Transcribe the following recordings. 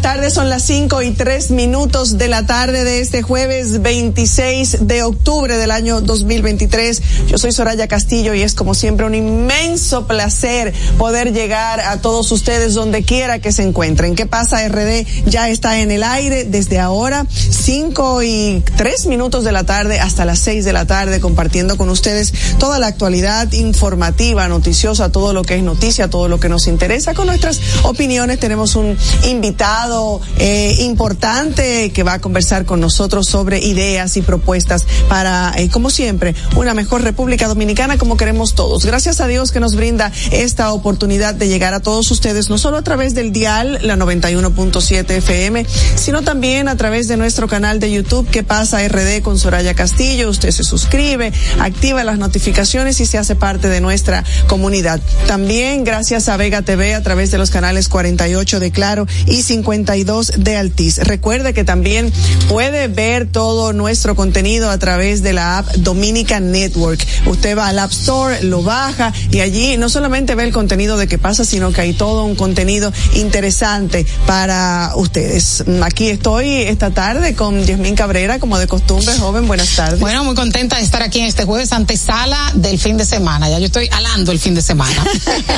tardes, son las 5 y 3 minutos de la tarde de este jueves 26 de octubre del año 2023. Yo soy Soraya Castillo y es como siempre un inmenso placer poder llegar a todos ustedes donde quiera que se encuentren. ¿Qué pasa? RD ya está en el aire desde ahora, 5 y 3 minutos de la tarde hasta las 6 de la tarde, compartiendo con ustedes toda la actualidad informativa, noticiosa, todo lo que es noticia, todo lo que nos interesa. Con nuestras opiniones tenemos un invitado eh, importante que va a conversar con nosotros sobre ideas y propuestas para, eh, como siempre, una mejor República Dominicana como queremos todos. Gracias a Dios que nos brinda esta oportunidad de llegar a todos ustedes, no solo a través del dial, la 91.7 FM, sino también a través de nuestro canal de YouTube que pasa RD con Soraya Castillo. Usted se suscribe, activa las notificaciones y se hace parte de nuestra comunidad. También gracias a Vega TV a través de los canales 48 de Claro y 52 de Altiz. Recuerde que también puede ver todo nuestro contenido a través de la app Dominica Network. Usted va al App Store, lo baja y allí no solamente ve el contenido de qué pasa, sino que hay todo un contenido interesante para ustedes. Aquí estoy esta tarde con Yasmín Cabrera, como de costumbre, joven, buenas tardes. Bueno, muy contenta de estar aquí en este jueves antesala del fin de semana. Ya yo estoy alando el fin de semana.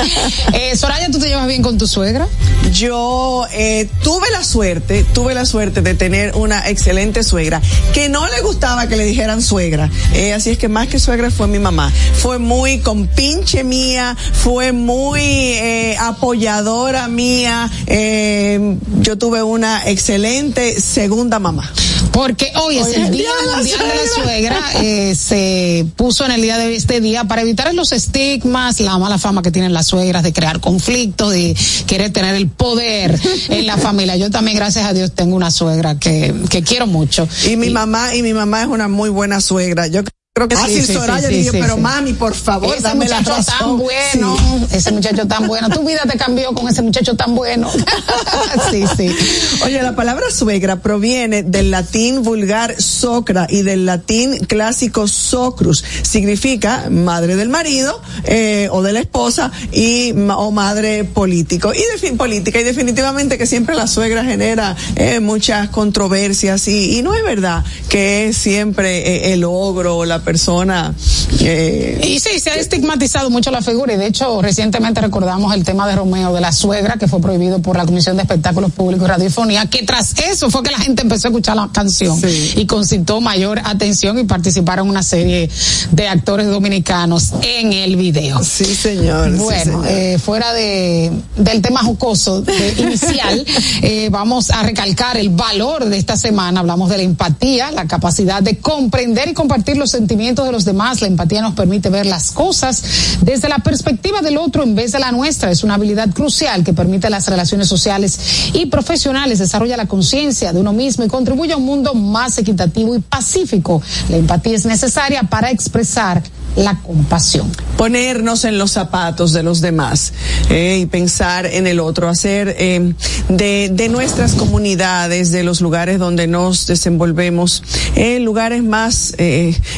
eh, Soraya, ¿tú te llevas bien con tu suegra? Yo eh, tuve la suerte, tuve la suerte de tener una excelente suegra que no le gustaba que le dijeran suegra. Eh, así es que más que suegra fue mi mamá. Fue muy compinche mía, fue muy eh, apoyadora mía. Eh, yo tuve una excelente segunda mamá. Porque hoy, es el Día Mundial de la Suegra, eh, se puso en el día de este día para evitar los estigmas, la mala fama que tienen las suegras de crear conflictos, de querer tener el poder en la familia. Yo también, gracias a Dios, tengo una suegra que, que quiero mucho. Y mi mamá, y mi mamá es una muy buena suegra. Yo creo que Ah, sí, sí, Soraya sí, dije, pero mami, por favor, ese dame la muchacho razón. tan bueno, ese muchacho tan bueno. Tu vida te cambió con ese muchacho tan bueno. sí, sí. Oye, la palabra suegra proviene del latín vulgar socra y del latín clásico socrus. Significa madre del marido eh, o de la esposa y o madre político y defin- política y definitivamente que siempre la suegra genera eh, muchas controversias y, y no es verdad que es siempre eh, el ogro o la persona. eh, Y sí, se ha estigmatizado mucho la figura y de hecho recientemente recordamos el tema de Romeo de la suegra que fue prohibido por la Comisión de Espectáculos Públicos y Radiofonía, que tras eso fue que la gente empezó a escuchar la canción Sí. y concitó mayor atención y participaron una serie de actores dominicanos en el video. sí, señor. sí, Bueno, señor. eh, fuera de, del tema jocoso de- inicial, eh, vamos a recalcar el valor de esta semana. Hablamos de la empatía, la capacidad de comprender y compartir los sentimientos de los demás. La empatía nos permite ver las cosas desde la perspectiva del otro en vez de la nuestra. Es una habilidad crucial que permite las relaciones sociales y profesionales, desarrolla la conciencia de uno mismo y contribuye a un mundo más equitativo y pacífico. La empatía es necesaria para expresar la compasión. ponernos en los zapatos de los demás eh, y pensar en el otro, hacer eh, de, de nuestras comunidades, de los lugares donde nos desenvolvemos, eh, lugares más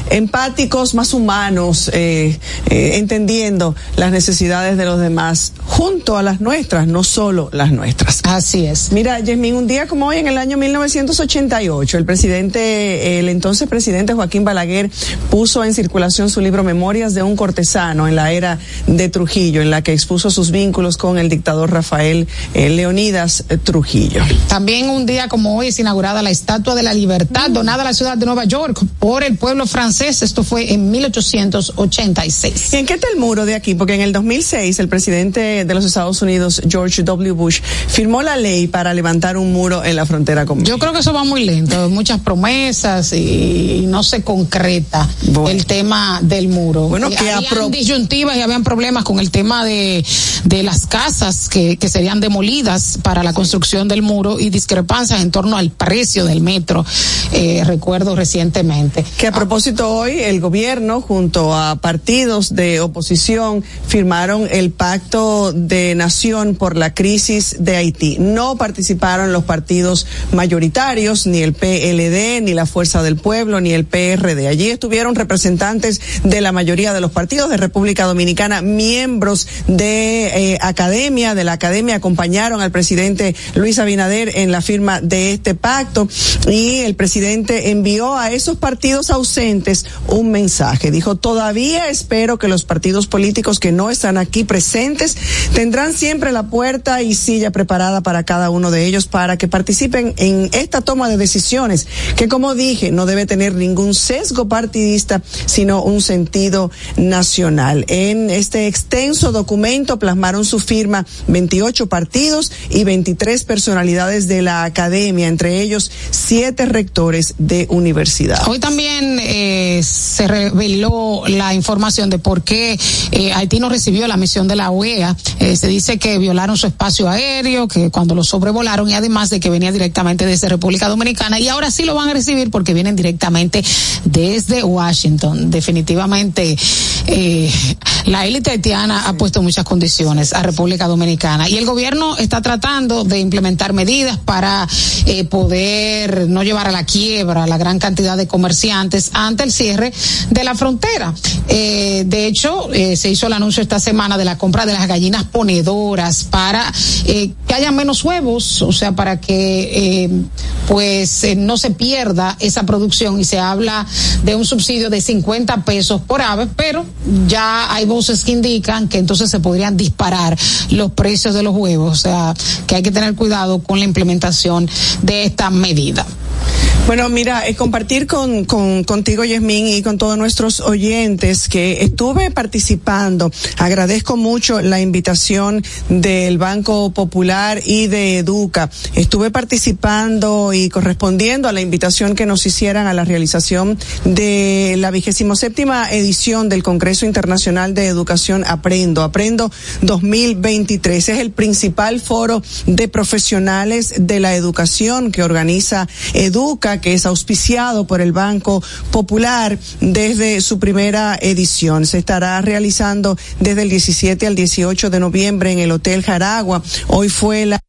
empáticos, más humanos, entendiendo las necesidades de los demás junto a las nuestras, no solo las nuestras. Así es. Mira, Yasmín, un día como hoy, en el año 1988, el presidente, el entonces presidente Joaquín Balaguer puso en circulación su libro Memorias de un cortesano en la era de Trujillo, en la que expuso sus vínculos con el dictador Rafael eh, Leonidas eh, Trujillo. También un día como hoy es inaugurada la Estatua de la Libertad, donada a la ciudad de Nueva York por el pueblo francés. Esto fue en 1886. ¿Y en qué está el muro de aquí? Porque en el 2006 el presidente de los Estados Unidos, George W. Bush, firmó la ley para levantar un muro en la frontera con Yo creo que eso va muy lento, muchas promesas y no se concreta Bueno. el tema del muro. Bueno, Eh, que habían disyuntivas y habían problemas con el tema de, de las casas que, que serían demolidas para la construcción del muro y discrepancias en torno al precio del metro, eh, recuerdo recientemente. Que a propósito hoy el gobierno junto a partidos de oposición firmaron el pacto de nación por la crisis de Haití. No participaron los partidos mayoritarios, ni el PLD, ni la Fuerza del Pueblo, ni el PRD. Allí estuvieron representantes de la mayoría de los partidos de República Dominicana, miembros de eh, academia, de la academia, acompañaron al presidente Luis Abinader en la firma de este pacto y el presidente envió a esos partidos ausentes un mensaje. Dijo, todavía espero que los partidos políticos que no están aquí presentes tendrán siempre la puerta y silla preparada para cada uno de ellos para que participen en esta toma de decisiones que como dije no debe tener ningún sesgo partidista sino un sentido nacional. En este extenso documento plasmaron su firma 28 partidos y 23 personalidades de la academia, entre ellos siete rectores de universidad. Hoy también eh, se reveló la información de por qué eh, Haití no recibió la misión de la OEA. Eh, se dice que violaron su espacio aéreo, que cuando lo sobrevolaron y además de que venía directamente desde República Dominicana y ahora sí lo van a recibir porque vienen directamente desde Washington. Definitivamente eh, la élite haitiana ha puesto muchas condiciones a República Dominicana y el gobierno está tratando de implementar medidas para eh, poder no llevar a la quiebra la gran cantidad de comerciantes ante el cierre de la frontera. Eh, de hecho, se hizo el anuncio esta semana de la compra de las gallinas ponedoras para que haya menos huevos, o sea, para que pues no se pierda esa producción y se habla de un subsidio de 50 pesos por ave, pero ya hay voces que indican que entonces se podrían disparar los precios de los huevos, o sea, que hay que tener cuidado con la implementación de esta medida. Bueno, mira, eh, compartir con, con, contigo, Yasmín, y con todos nuestros oyentes que estuve participando. Agradezco mucho la invitación del Banco Popular y de Educa. Estuve participando y correspondiendo a la invitación que nos hicieran a la realización de la vigésimo séptima edición del Congreso Internacional de Educación Aprendo. Aprendo 2023. Es el principal foro de profesionales de la educación que organiza Educa que es auspiciado por el Banco Popular desde su primera edición. Se estará realizando desde el 17 al 18 de noviembre en el Hotel Jaragua. Hoy fue la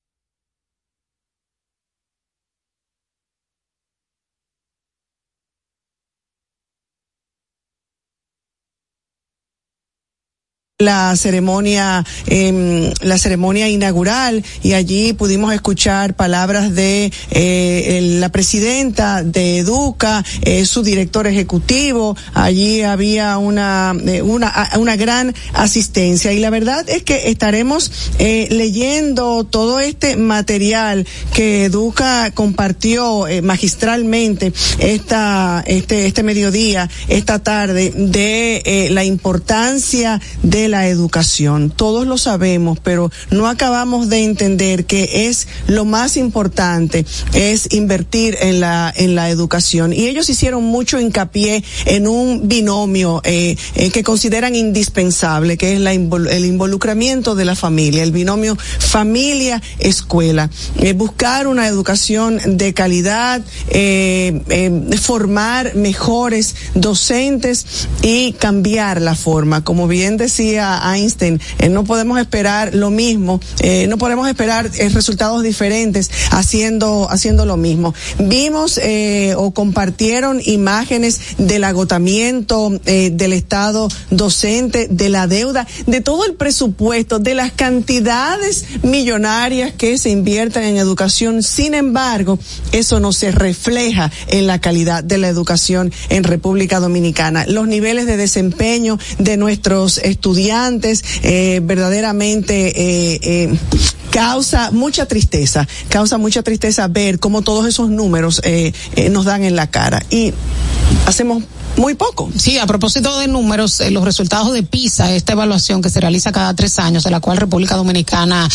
la ceremonia eh, la ceremonia inaugural y allí pudimos escuchar palabras de eh, la presidenta de Educa eh, su director ejecutivo. Allí había una eh, una una gran asistencia. Y la verdad es que estaremos leyendo todo este material que Educa compartió magistralmente esta este este mediodía esta tarde de la importancia de la educación. Todos lo sabemos, pero no acabamos de entender que es lo más importante es invertir en la en la educación. Y ellos hicieron mucho hincapié en un binomio eh, eh, que consideran indispensable, que es la el involucramiento de la familia, el binomio familia escuela, eh, buscar una educación de calidad, formar mejores docentes y cambiar la forma, como bien decía Einstein, eh, no podemos esperar lo mismo, eh, no podemos esperar eh, resultados diferentes haciendo, haciendo lo mismo. Vimos o compartieron imágenes del agotamiento del Estado docente, de la deuda, de todo el presupuesto, de las cantidades millonarias que se invierten en educación. Sin embargo, eso no se refleja en la calidad de la educación en República Dominicana. Los niveles de desempeño de nuestros estudiantes eh, verdaderamente eh, eh, causa mucha tristeza, causa mucha tristeza ver cómo todos esos números eh, eh, nos dan en la cara. Y hacemos muy poco. Sí, a propósito de números, eh, los resultados de PISA, esta evaluación que se realiza cada tres años, de la cual República Dominicana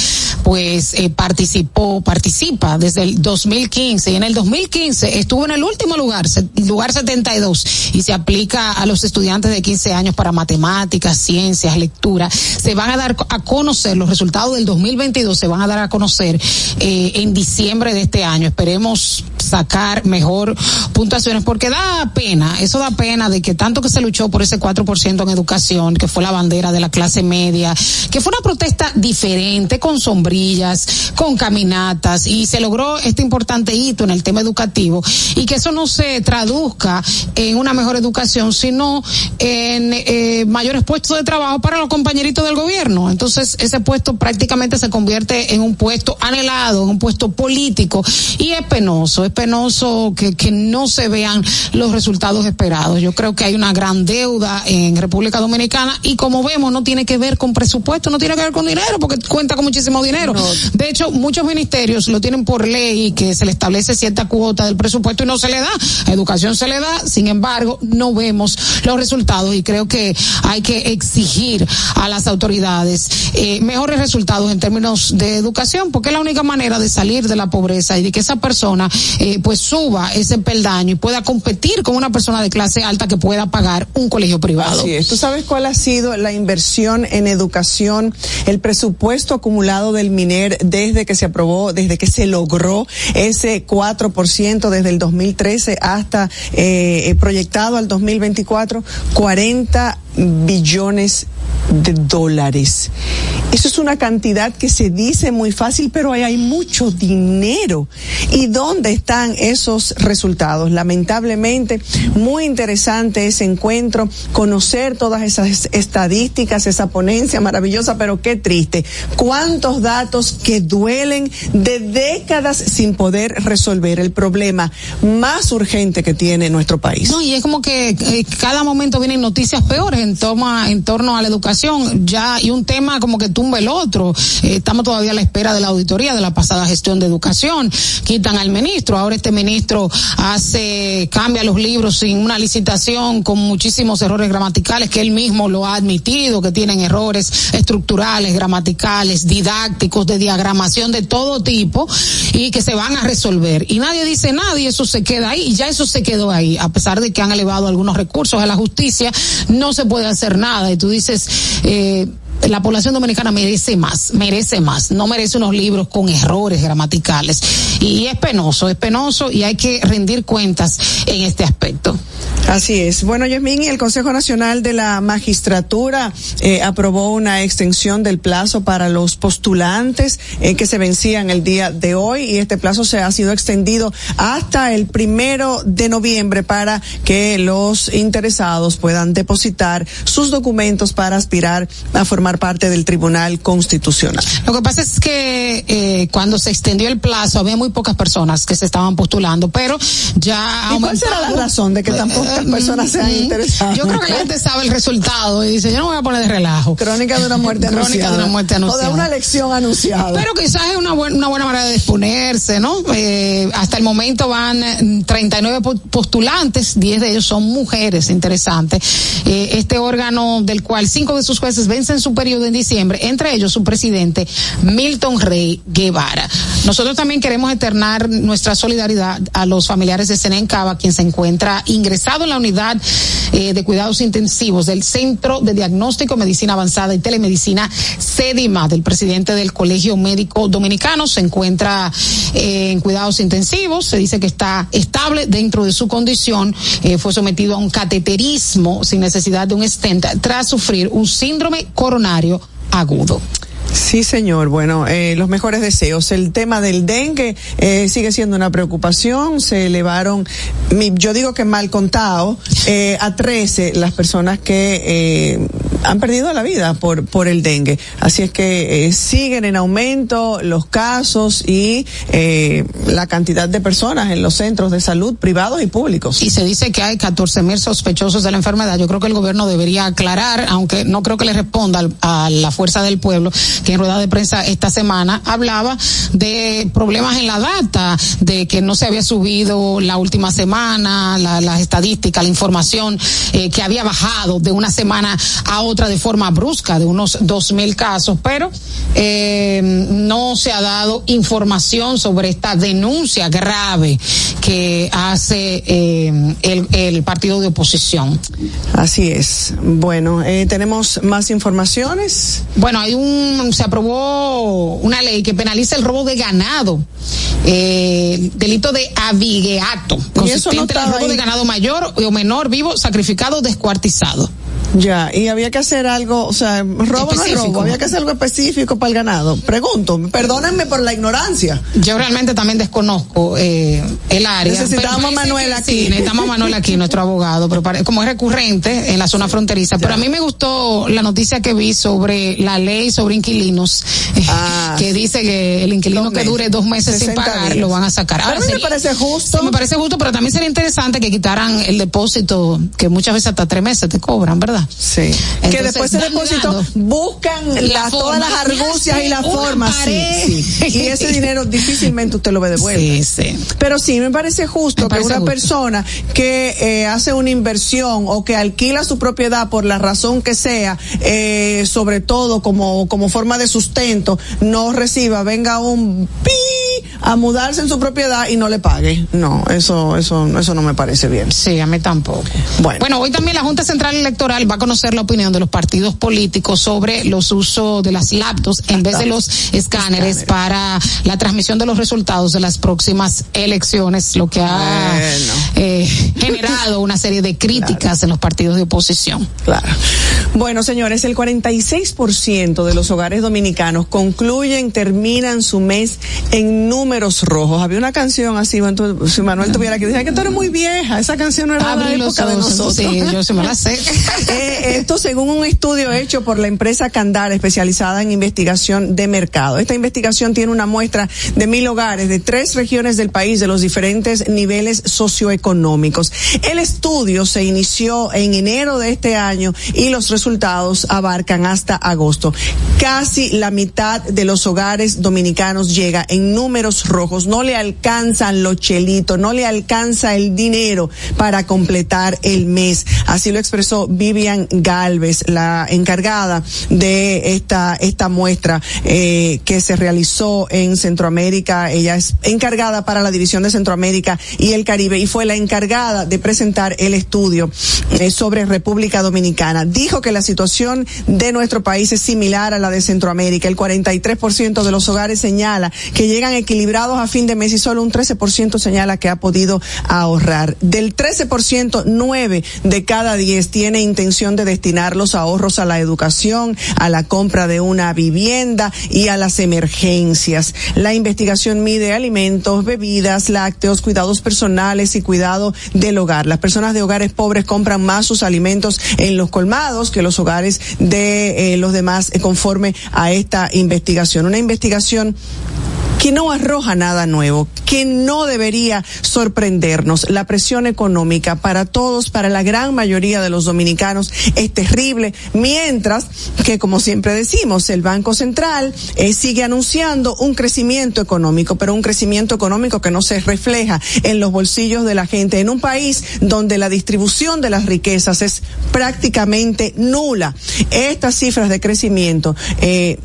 pues eh, participó, participa desde el 2015 y en el 2015 estuvo en el último lugar, lugar 72 y se aplica a los estudiantes de 15 años para matemáticas, ciencias, lectura. Se van a dar a conocer los resultados del 2022, se van a dar a conocer eh, en diciembre de este año. Esperemos sacar mejor puntuaciones, porque da pena, eso da pena de que tanto que se luchó por ese 4% en educación, que fue la bandera de la clase media, que fue una protesta diferente, con sombrillas, con caminatas, y se logró este importante hito en el tema educativo, y que eso no se traduzca en una mejor educación, sino en eh, mayores puestos de trabajo para los compañeritos del gobierno. Entonces, ese puesto prácticamente se convierte en un puesto anhelado, en un puesto político, y es penoso, penoso que, que no se vean los resultados esperados. Yo creo que hay una gran deuda en República Dominicana y como vemos no tiene que ver con presupuesto, no tiene que ver con dinero porque cuenta con muchísimo dinero. De hecho, muchos ministerios lo tienen por ley que se le establece cierta cuota del presupuesto y no se le da. educación se le da, sin embargo, no vemos los resultados y creo que hay que exigir a las autoridades eh, mejores resultados en términos de educación porque es la única manera de salir de la pobreza y de que esa persona eh, pues suba ese peldaño y pueda competir con una persona de clase alta que pueda pagar un colegio privado. Así es. ¿Tú sabes cuál ha sido la inversión en educación, el presupuesto acumulado del MINER desde que se aprobó, desde que se logró ese 4% desde el 2013 hasta eh, proyectado al 2024? 40 billones de dólares. Eso es una cantidad que se dice muy fácil, pero hay, hay mucho dinero. ¿Y dónde están esos resultados? Lamentablemente, muy interesante ese encuentro, conocer todas esas estadísticas, esa ponencia maravillosa, pero qué triste. ¿Cuántos datos que duelen de décadas sin poder resolver el problema más urgente que tiene nuestro país? No, y es como que eh, cada momento vienen noticias peores en, toma, en torno a la educación, ya, y un tema como que tumba el otro. Eh, estamos todavía a la espera de la auditoría de la pasada gestión de educación. Quitan al ministro, ahora este ministro hace, cambia los libros sin una licitación, con muchísimos errores gramaticales que él mismo lo ha admitido, que tienen errores estructurales, gramaticales, didácticos, de diagramación de todo tipo, y que se van a resolver. Y nadie dice nada y eso se queda ahí, y ya eso se quedó ahí, a pesar de que han elevado algunos recursos a la justicia, no se puede hacer nada. Y tú dices, eh, la población dominicana merece más, merece más, no merece unos libros con errores gramaticales. Y es penoso, es penoso y hay que rendir cuentas en este aspecto. Así es. Bueno, Yasmín, el Consejo Nacional de la Magistratura eh, aprobó una extensión del plazo para los postulantes eh, que se vencían el día de hoy y este plazo se ha sido extendido hasta el primero de noviembre para que los interesados puedan depositar sus documentos para aspirar a formar parte del Tribunal Constitucional. Lo que pasa es que eh, cuando se extendió el plazo había muy pocas personas que se estaban postulando, pero ya. ¿Y cuál será la razón de que tampoco personas se han interesado. Yo creo que la gente sabe el resultado y dice, yo no me voy a poner de relajo. Crónica de una muerte anunciada. Crónica de una muerte anunciada. O de una elección anunciada. Pero quizás es una, buena, una buena manera de exponerse, ¿no? Eh, hasta el momento van 39 mm, postulantes, 10 de ellos son mujeres, interesante. Eh, este órgano del cual cinco de sus jueces vencen su periodo en diciembre, entre ellos su presidente Milton Rey Guevara. Nosotros también queremos eternar nuestra solidaridad a los familiares de Senencaba, quien se encuentra ingresado en la unidad eh, de cuidados intensivos del Centro de Diagnóstico, Medicina Avanzada y Telemedicina CEDIMA, del presidente del Colegio Médico Dominicano. Se encuentra eh, en cuidados intensivos, se dice que está estable dentro de su condición, eh, fue sometido a un cateterismo sin necesidad de un stent tras sufrir un síndrome coronario agudo. Sí, señor. Bueno, eh, los mejores deseos. El tema del dengue eh, sigue siendo una preocupación. Se elevaron, yo digo que mal contado, eh, a 13 las personas que eh, han perdido la vida por, por el dengue. Así es que eh, siguen en aumento los casos y la cantidad de personas en los centros de salud privados y públicos. Y se dice que hay 14 mil sospechosos de la enfermedad. Yo creo que el gobierno debería aclarar, aunque no creo que le responda a la fuerza del pueblo, que en rueda de prensa esta semana hablaba de problemas en la data, de que no se había subido la última semana, la, las estadísticas, la información, eh, que había bajado de una semana a otra otra de forma brusca de unos dos mil casos, pero eh, no se ha dado información sobre esta denuncia grave que hace eh, el, el, partido de oposición. Así es. Bueno, eh, tenemos más informaciones. Bueno, hay un se aprobó una ley que penaliza el robo de ganado, eh, delito de avigueato, consistente en el robo de ganado mayor o menor vivo sacrificado descuartizado. Ya, y había que hacer algo, o sea, robo no es robo, había que hacer algo específico para el ganado. Pregunto, perdónenme por la ignorancia. Yo realmente también desconozco eh, el área. Necesitamos a Manuel aquí. Sí, necesitamos a Manuel aquí, nuestro abogado, pero como es recurrente en la zona fronteriza. Pero a mí me gustó la noticia que vi sobre la ley sobre inquilinos, ah, que dice que el inquilino que dure dos meses sin pagar lo van a sacar. Ahora, a mí me parece justo. me parece justo, pero también sería interesante que quitaran el depósito, que muchas veces hasta tres meses te cobran, ¿verdad? Sí. que después de depósito buscan todas las argucias y las formas. Sí, Y ese dinero difícilmente usted lo ve de vuelta. Sí, sí. Pero sí, me parece justo que una persona que eh, hace una inversión o que alquila su propiedad por la razón que sea, eh, sobre todo como, como forma de sustento, no reciba, venga un pi a mudarse en su propiedad y no le pague. No, eso, eso, eso no me parece bien. Sí, a mí tampoco. Bueno. bueno, hoy también la Junta Central Electoral va a conocer la opinión de los partidos políticos sobre los usos de las laptops en vez de los escáneres para la transmisión de los resultados de las próximas elecciones, lo que ha eh, generado una serie de críticas en los partidos de oposición. Claro. Bueno, señores, el 46% de los hogares dominicanos concluyen, terminan su mes en número números rojos. Había una canción así, si Manuel tuviera que decir que tú eres muy vieja, esa canción no era de la época de nosotros. Sí, yo se me la sé. eh, esto según un estudio hecho por la empresa Candar, especializada en investigación de mercado. Esta investigación tiene una muestra de mil hogares de tres regiones del país de los diferentes niveles socioeconómicos. El estudio se inició en enero de este año y los resultados abarcan hasta agosto. Casi la mitad de los hogares dominicanos llega en números rojos, no le alcanzan los chelitos, no le alcanza el dinero para completar el mes. Así lo expresó Vivian Galvez, la encargada de esta, esta muestra eh, que se realizó en Centroamérica. Ella es encargada para la División de Centroamérica y el Caribe y fue la encargada de presentar el estudio eh, sobre República Dominicana. Dijo que la situación de nuestro país es similar a la de Centroamérica. El 43% de los hogares señala que llegan equilibrados librados a fin de mes y solo un 13% señala que ha podido ahorrar. Del 13%, 9 de cada 10 tiene intención de destinar los ahorros a la educación, a la compra de una vivienda y a las emergencias. La investigación mide alimentos, bebidas, lácteos, cuidados personales y cuidado del hogar. Las personas de hogares pobres compran más sus alimentos en los colmados que los hogares de eh, los demás eh, conforme a esta investigación. Una investigación que no arroja nada nuevo, que no debería sorprendernos. La presión económica para todos, para la gran mayoría de los dominicanos, es terrible, mientras que, como siempre decimos, el Banco Central eh, sigue anunciando un crecimiento económico, pero un crecimiento económico que no se refleja en los bolsillos de la gente, en un país donde la distribución de las riquezas es prácticamente nula. Estas cifras de crecimiento eh,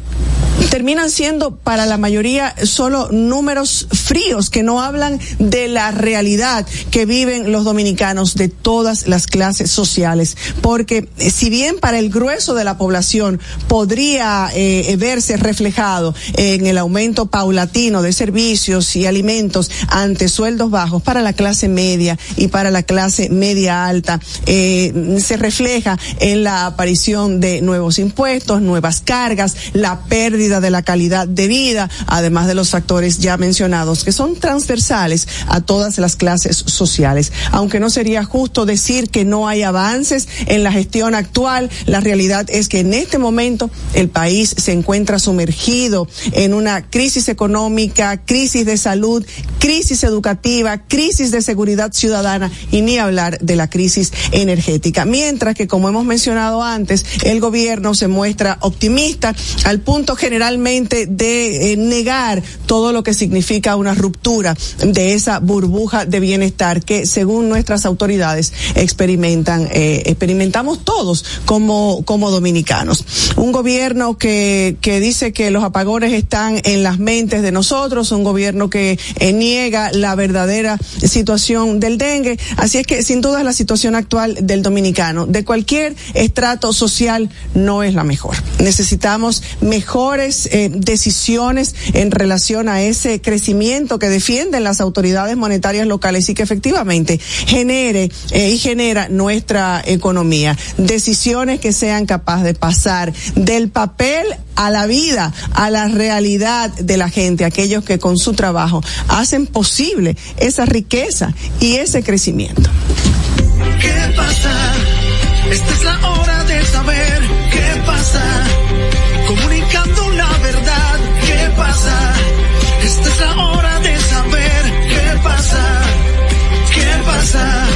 terminan siendo para la mayoría solo números fríos que no hablan de la realidad que viven los dominicanos de todas las clases sociales. Porque eh, si bien para el grueso de la población podría eh, verse reflejado en el aumento paulatino de servicios y alimentos ante sueldos bajos, para la clase media y para la clase media alta eh, se refleja en la aparición de nuevos impuestos, nuevas cargas, la pérdida de la calidad de vida, además de los factores ya mencionados que son transversales a todas las clases sociales. Aunque no sería justo decir que no hay avances en la gestión actual, la realidad es que en este momento el país se encuentra sumergido en una crisis económica, crisis de salud, crisis educativa, crisis de seguridad ciudadana y ni hablar de la crisis energética. Mientras que, como hemos mencionado antes, el gobierno se muestra optimista al punto generalmente de eh, negar todo lo que significa una ruptura de esa burbuja de bienestar que según nuestras autoridades experimentan, eh, experimentamos todos como, como dominicanos. Un gobierno que, que dice que los apagones están en las mentes de nosotros, un gobierno que eh, niega la verdadera situación del dengue. Así es que sin duda la situación actual del dominicano, de cualquier estrato social, no es la mejor. Necesitamos mejores eh, decisiones en relación a ese crecimiento que defienden las autoridades monetarias locales y que efectivamente genere eh, y genera nuestra economía. Decisiones que sean capaces de pasar del papel a la vida, a la realidad de la gente, aquellos que con su trabajo hacen posible esa riqueza y ese crecimiento. ¿Qué pasa? Esta es la hora de saber qué pasa. Esta es la hora de saber qué pasa. ¿Qué pasa?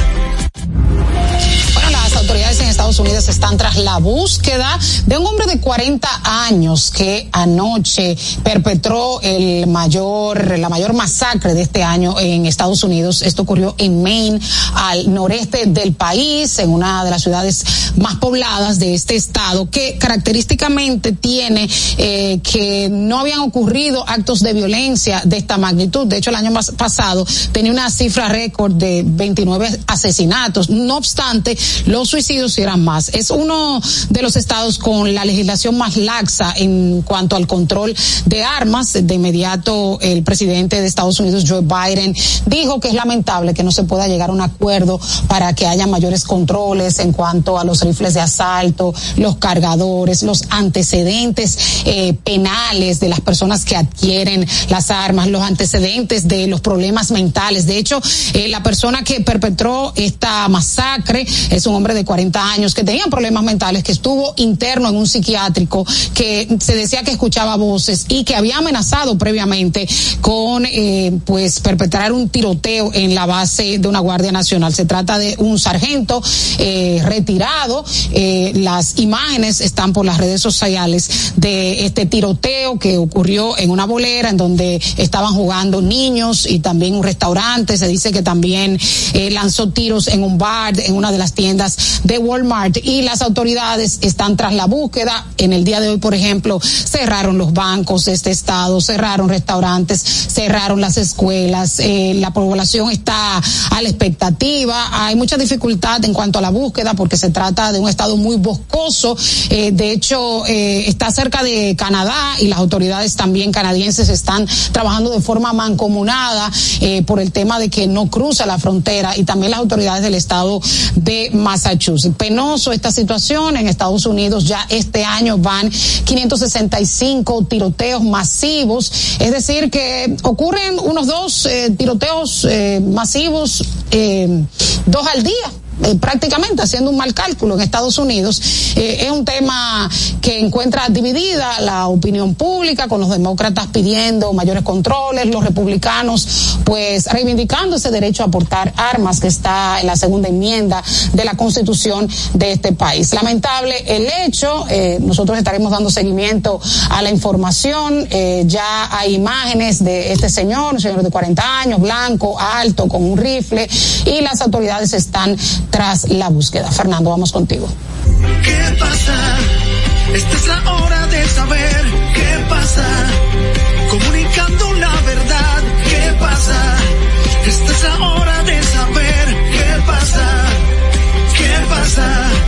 Estados Unidos están tras la búsqueda de un hombre de 40 años que anoche perpetró el mayor, la mayor masacre de este año en Estados Unidos. Esto ocurrió en Maine, al noreste del país, en una de las ciudades más pobladas de este estado, que característicamente tiene eh, que no habían ocurrido actos de violencia de esta magnitud. De hecho, el año pasado tenía una cifra récord de 29 asesinatos. No obstante, los suicidios eran más. Es uno de los estados con la legislación más laxa en cuanto al control de armas. De inmediato, el presidente de Estados Unidos, Joe Biden, dijo que es lamentable que no se pueda llegar a un acuerdo para que haya mayores controles en cuanto a los rifles de asalto, los cargadores, los antecedentes eh, penales de las personas que adquieren las armas, los antecedentes de los problemas mentales. De hecho, eh, la persona que perpetró esta masacre es un hombre de 40 años que tenía problemas mentales, que estuvo interno en un psiquiátrico, que se decía que escuchaba voces y que había amenazado previamente con eh, pues perpetrar un tiroteo en la base de una Guardia Nacional. Se trata de un sargento eh, retirado. Eh, las imágenes están por las redes sociales de este tiroteo que ocurrió en una bolera en donde estaban jugando niños y también un restaurante. Se dice que también lanzó tiros en un bar, en una de las tiendas de Walmart y las autoridades están tras la búsqueda. En el día de hoy, por ejemplo, cerraron los bancos de este estado, cerraron restaurantes, cerraron las escuelas, eh, la población está a la expectativa, hay mucha dificultad en cuanto a la búsqueda porque se trata de un estado muy boscoso, eh, de hecho eh, está cerca de Canadá y las autoridades también canadienses están trabajando de forma mancomunada por el tema de que no cruza la frontera y también las autoridades del estado de Massachusetts. Penoso esta situación. En Estados Unidos ya este año van 565 tiroteos masivos. Es decir, que ocurren unos dos eh, tiroteos eh, masivos, eh, dos al día eh, prácticamente haciendo un mal cálculo en Estados Unidos, eh, es un tema que encuentra dividida la opinión pública, con los demócratas pidiendo mayores controles, los republicanos pues reivindicando ese derecho a portar armas que está en la segunda enmienda de la constitución de este país. Lamentable el hecho, eh, nosotros estaremos dando seguimiento a la información, ya hay imágenes de este señor, un señor de 40 años, blanco, alto, con un rifle, y las autoridades están tras la búsqueda. Fernando, vamos contigo. ¿Qué pasa? Esta es la hora de saber qué pasa. Comunicando la verdad, ¿qué pasa? Esta es la hora de saber qué pasa. ¿Qué pasa?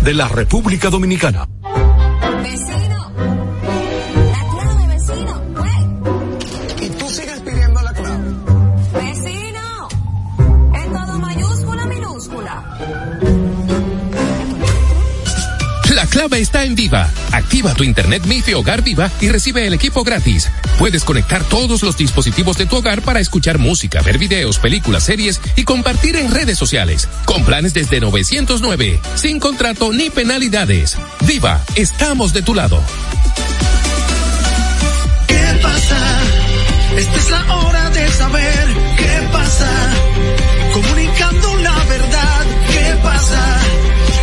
de la República Dominicana. Activa tu internet MIFI Hogar Viva y recibe el equipo gratis. Puedes conectar todos los dispositivos de tu hogar para escuchar música, ver videos, películas, series y compartir en redes sociales. Con planes desde 909, sin contrato ni penalidades. Viva, estamos de tu lado. ¿Qué pasa? Esta es la hora de saber qué pasa. Comunicando la verdad, ¿qué pasa?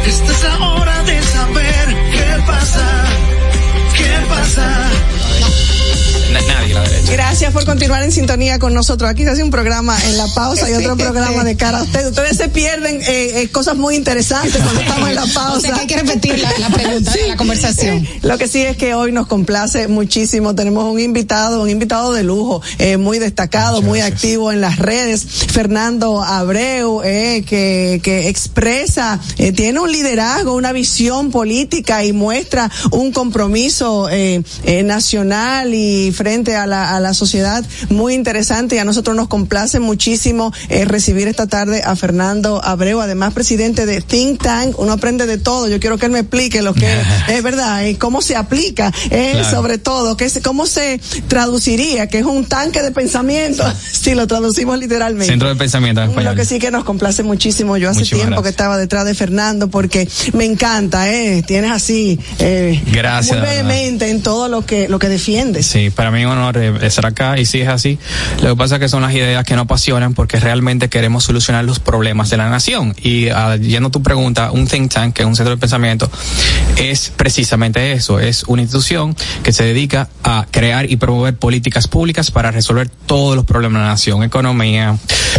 Esta es la hora de saber qué pasa. ¿Qué pasa? Nadie la derecha. Gracias por continuar en sintonía con nosotros. Aquí se hace un programa en la pausa y otro programa de cara a ustedes. Ustedes se pierden eh, eh, cosas muy interesantes cuando estamos en la O sea pausa. que hay que repetir la, la pregunta de la conversación. Lo que sí es que hoy nos complace muchísimo. Tenemos un invitado, un invitado de lujo, eh, muy destacado, muy activo en las redes. Fernando Abreu, eh, que, que expresa, eh, tiene un liderazgo, una visión política y muestra un compromiso eh, eh, nacional y frente a la, a la sociedad muy interesante. Y a nosotros nos complace muchísimo eh, recibir esta tarde a Fernando Abreu, además presidente de Think Tank. Uno aprende de todo. Yo quiero que él me explique lo que es verdad y cómo se aplica, eh, Claro. sobre todo, que es, cómo se traduciría, que es un tanque de pensamiento, si lo traducimos literalmente. Centro de pensamiento en español. Lo que sí que nos complace muchísimo. Yo hace Muchísimas tiempo que estaba detrás de Fernando porque me encanta, eh. Tienes así, eh, Gracias, muy vehemente en todo lo que, lo que defiendes. Sí, para mí es un honor estar acá y sí es así. Lo que pasa es que son las ideas que nos apasionan porque realmente queremos solucionar los problemas de la nación. Y ah, yendo a tu pregunta, un think tank, que es un centro de pensamiento, es precisamente eso. Es una institución que se dedica a crear y promover políticas públicas para resolver todos los problemas de la nación. Economía,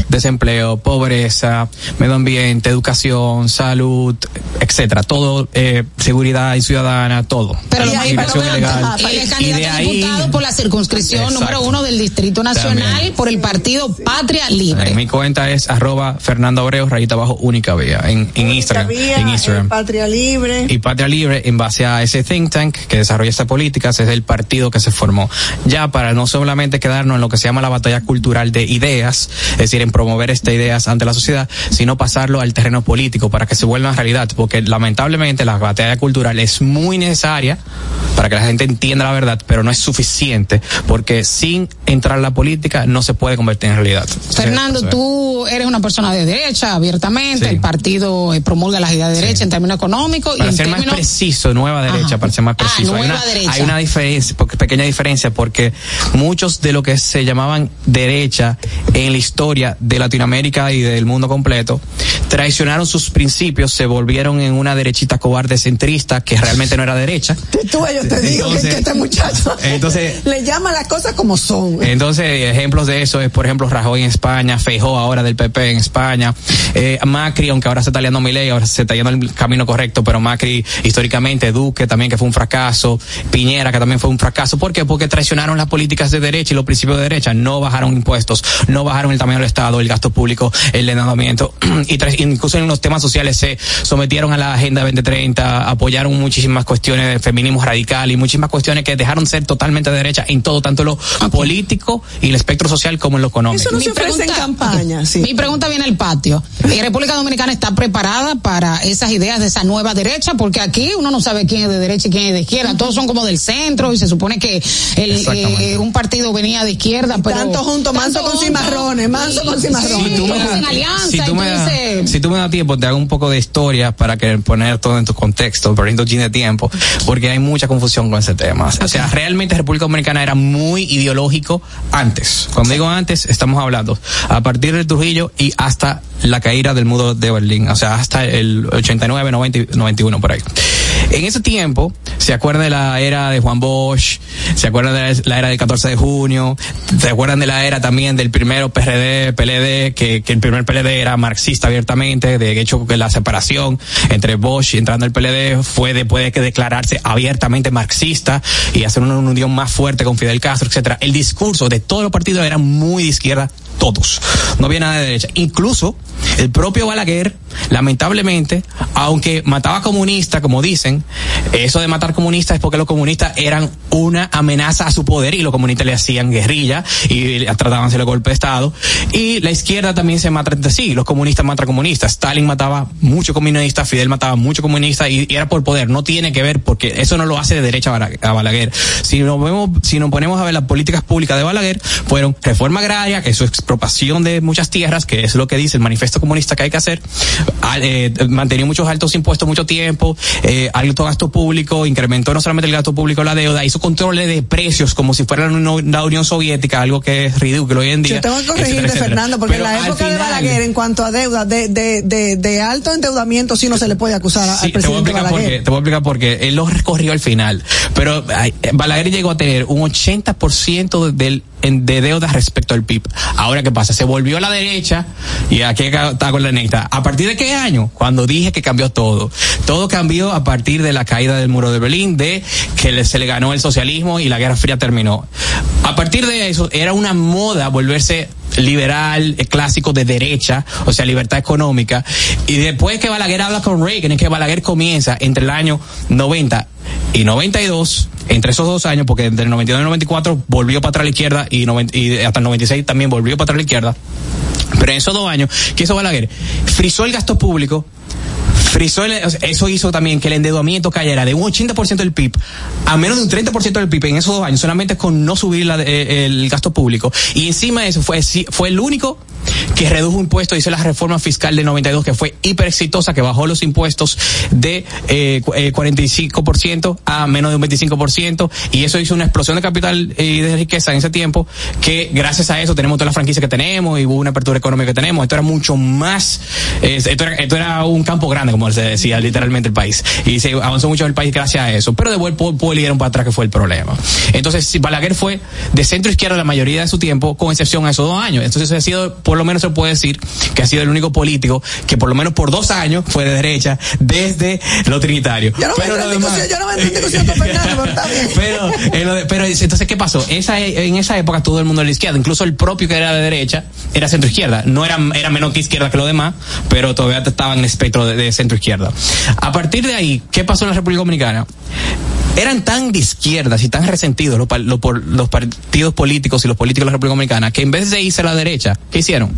desempleo, pobreza, medio ambiente, educación, salud, etcétera. Todo, eh, seguridad y ciudadana, todo. Pero Y ahí, pero Y candidato de ahí- por la circunscripción Exacto. número uno del Distrito Nacional También. por el partido Patria Libre. Mi cuenta es arroba Fernando Abreu, rayita abajo, única vía, en, en Instagram. Vía, En Instagram. Patria Libre. y Patria Libre, en base a ese think tank que desarrolla estas políticas, es el partido que se formó. Ya para no solamente quedarnos en lo que se llama la batalla cultural de ideas, es decir, en promover estas ideas ante la sociedad, sino pasarlo al terreno político para que se vuelva realidad, porque lamentablemente la batalla cultural es muy necesaria para que la gente entienda la verdad, pero no es suficiente, porque sin entrar a la política no se puede convertir en realidad. Fernando, tú eres una persona de derecha, abiertamente. Sí. El partido eh, promulga las ideas de derecha en términos económicos y Para en ser más preciso, nueva derecha, Ajá. para ser más Ah, preciso. hay, una, derecha. hay una diferencia, pequeña diferencia, porque muchos de lo que se llamaban derecha en la historia de Latinoamérica y del mundo completo, traicionaron sus principios, se volvieron en una derechita cobarde centrista que realmente no era derecha. Tú, yo te digo que este muchacho entonces- le llama las cosas como son. Entonces, ejemplos de eso es, por ejemplo, Rajoy en España, Feijó ahora del PP en España, eh, Macri, aunque ahora se está liando Milei, ahora se está yendo el camino correcto, pero Macri históricamente, Duque también que fue un fracaso, Piñera que también fue un fracaso. ¿Por qué? Porque traicionaron las políticas de derecha y los principios de derecha, no bajaron impuestos, no bajaron el tamaño del Estado, el gasto público, el endeudamiento, y incluso en los temas sociales se sometieron a la Agenda 2030, apoyaron muchísimas cuestiones de feminismo radical y muchísimas cuestiones que dejaron ser totalmente de derecha en todo, tanto lo político y el espectro social como en lo económico. Eso no Mi se ofrece en pregunta- campaña, sí. Mi pregunta viene al patio. ¿Y República Dominicana está preparada para esas ideas de esa nueva derecha? Porque aquí uno no sabe quién es de derecha y quién es de izquierda. Todos son como del centro y se supone que el, eh, un partido venía de izquierda, pero Tanto junto, manso con cimarrones, manso con cimarrones. Si tú me das- dices, si tú me das tiempo, te hago un poco de historia para que poner todo en tu contexto, perdiendo chin de tiempo, porque hay mucha confusión con ese tema. O sea, realmente República Dominicana era muy ideológico antes. Cuando digo antes, estamos hablando a partir del Trujillo y hasta la caída del muro de Berlín, o sea, hasta el 89, 90, y 91 por ahí. En ese tiempo, se acuerdan de la era de Juan Bosch, se acuerdan de la- era del 14 de junio, se acuerdan de la era también del primero PRD, PLD, que, que el primer PLD era marxista abiertamente, de hecho que la separación entre Bosch y entrando el PLD fue después de que declararse abiertamente marxista y hacer una unión más fuerte con Fidel Castro, etcétera. El discurso de todos los partidos era muy de izquierda, todos. No había nada de derecha. Incluso el propio Balaguer, lamentablemente, aunque mataba comunistas, como dicen, eso de matar comunistas es porque los comunistas eran una amenaza a su poder y los comunistas le hacían guerrilla y trataban de golpe de Estado. Y la izquierda también se mata entre sí, los comunistas matan comunistas. Stalin mataba mucho comunista, Fidel mataba mucho comunista y, y era por poder. No tiene que ver porque eso no lo hace de derecha a Bala- a Balaguer. Si nos vemos, si nos ponemos a ver las políticas públicas de Balaguer, fueron reforma agraria, que es su expropiación de muchas tierras, que es lo que dice el manifiesto comunista que hay que hacer, eh, mantenió muchos altos impuestos mucho tiempo, eh, alto gasto público, incrementó no solamente el gasto público, la deuda, hizo controles de precios como si fuera la Unión, Soviética, algo que es ridículo hoy en día. Yo tengo que corregirte, etcétera. Fernando, porque en la época de final- Balaguer, en cuanto a deuda, de, de, de, de alto endeudamiento, sí no se le puede acusar Sí, al te voy a presidente explicar Balaguer. te voy a explicar por qué. Él lo recorrió al final. Pero ay, Balaguer llegó a tener un 80% del de deuda respecto al PIB. Ahora, ¿qué pasa? Se volvió a la derecha y aquí está con la neta. ¿A partir de qué año? Cuando dije que cambió todo. Todo cambió a partir de la caída del muro de Berlín, de que se le ganó el socialismo y la Guerra Fría terminó. A partir de eso, era una moda volverse liberal, eh, clásico de derecha, o sea, libertad económica. Y después que Balaguer habla con Reagan, es que Balaguer comienza entre el año 90 y 92, entre esos dos años, porque entre el 92 y el 94 volvió para atrás la izquierda y, 90 y hasta el 96 también volvió para atrás la izquierda. Pero en esos dos años, ¿qué hizo Balaguer? Frizó el gasto público, frizó el- eso hizo también que el endeudamiento cayera de un 80% del PIB a menos de un 30% del PIB en esos dos años, solamente con no subir la- eh, el gasto público. Y encima de eso fue, fue el único que redujo impuestos, hizo la reforma fiscal del 92, que fue hiper exitosa, que bajó los impuestos de eh, cu- eh, 45% a menos de un 25%, y eso hizo una explosión de capital y de riqueza en ese tiempo, que gracias a eso tenemos toda la franquicia que tenemos y hubo una apertura económica que tenemos. Esto era mucho más, eh, esto, era, esto era un campo grande, como se decía literalmente el país. Y se avanzó mucho el país gracias a eso. Pero de vuelta volvieron para atrás que fue el problema. Entonces, Balaguer fue de centro izquierda la mayoría de su tiempo, con excepción a esos dos años. Entonces, ha sido, por lo menos se puede decir que ha sido el único político que por lo menos por dos años fue de derecha desde lo trinitario. Yo no me Pero en demás- yo no me pero en lo de- pero entonces, ¿qué pasó? Esa, en esa época todo el mundo era de izquierda, incluso el propio que era de derecha era centro izquierda. No era, era menos que izquierda que lo demás, pero todavía estaba en el espectro de, de centro izquierda. A partir de ahí, ¿qué pasó en la República Dominicana? Eran tan de izquierdas y tan resentidos los, los los partidos políticos y los políticos de la República Dominicana que en vez de irse a la derecha, ¿qué hicieron?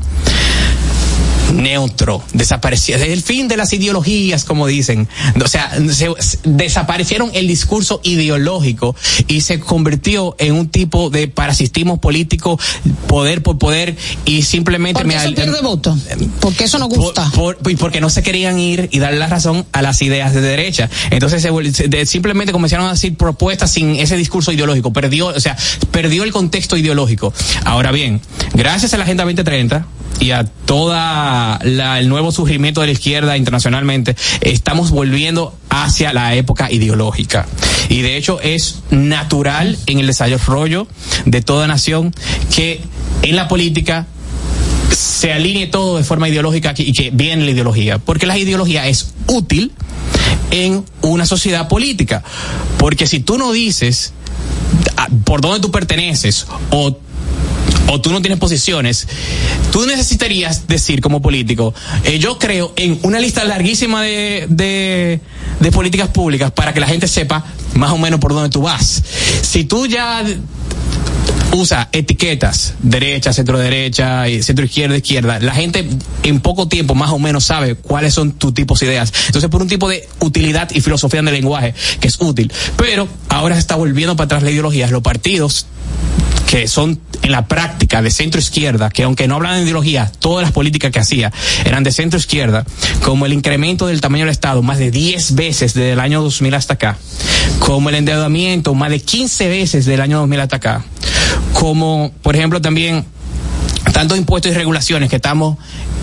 Neutro, desapareció, es el fin de las ideologías, como dicen. O sea, se- desaparecieron el discurso ideológico y se convirtió en un tipo de parasitismo político, poder por poder y simplemente... ¿Por qué me- eso pierde voto? Porque eso no gusta. por- porque no se querían ir y darle la razón a las ideas de derecha. Entonces se simplemente comenzaron a decir propuestas sin ese discurso ideológico. Perdió, o sea, perdió el contexto ideológico. Ahora bien, gracias a la Agenda 2030 y a toda la- el nuevo surgimiento de la izquierda internacionalmente, estamos volviendo hacia la época ideológica. Y de hecho es natural en el desarrollo de toda nación que en la política se alinee todo de forma ideológica y que viene la ideología. Porque la ideología es útil en una sociedad política. Porque si tú no dices ah, por dónde tú perteneces o o tú no tienes posiciones, tú necesitarías decir como político, eh, yo creo en una lista larguísima de, de, de políticas públicas para que la gente sepa más o menos por dónde tú vas. Si tú ya usa etiquetas, derecha, centro derecha, y centro izquierda, izquierda, la gente en poco tiempo más o menos sabe cuáles son tus tipos de ideas. Entonces, por un tipo de utilidad y filosofía en el lenguaje que es útil. Pero ahora se está volviendo para atrás la ideología. Los partidos que son en la práctica de centro izquierda, que aunque no hablan de ideología, todas las políticas que hacía eran de centro izquierda, como el incremento del tamaño del Estado más de 10 veces desde el año 2000 hasta acá, como el endeudamiento más de 15 veces desde el año 2000 hasta acá, como por ejemplo también tantos impuestos y regulaciones que estamos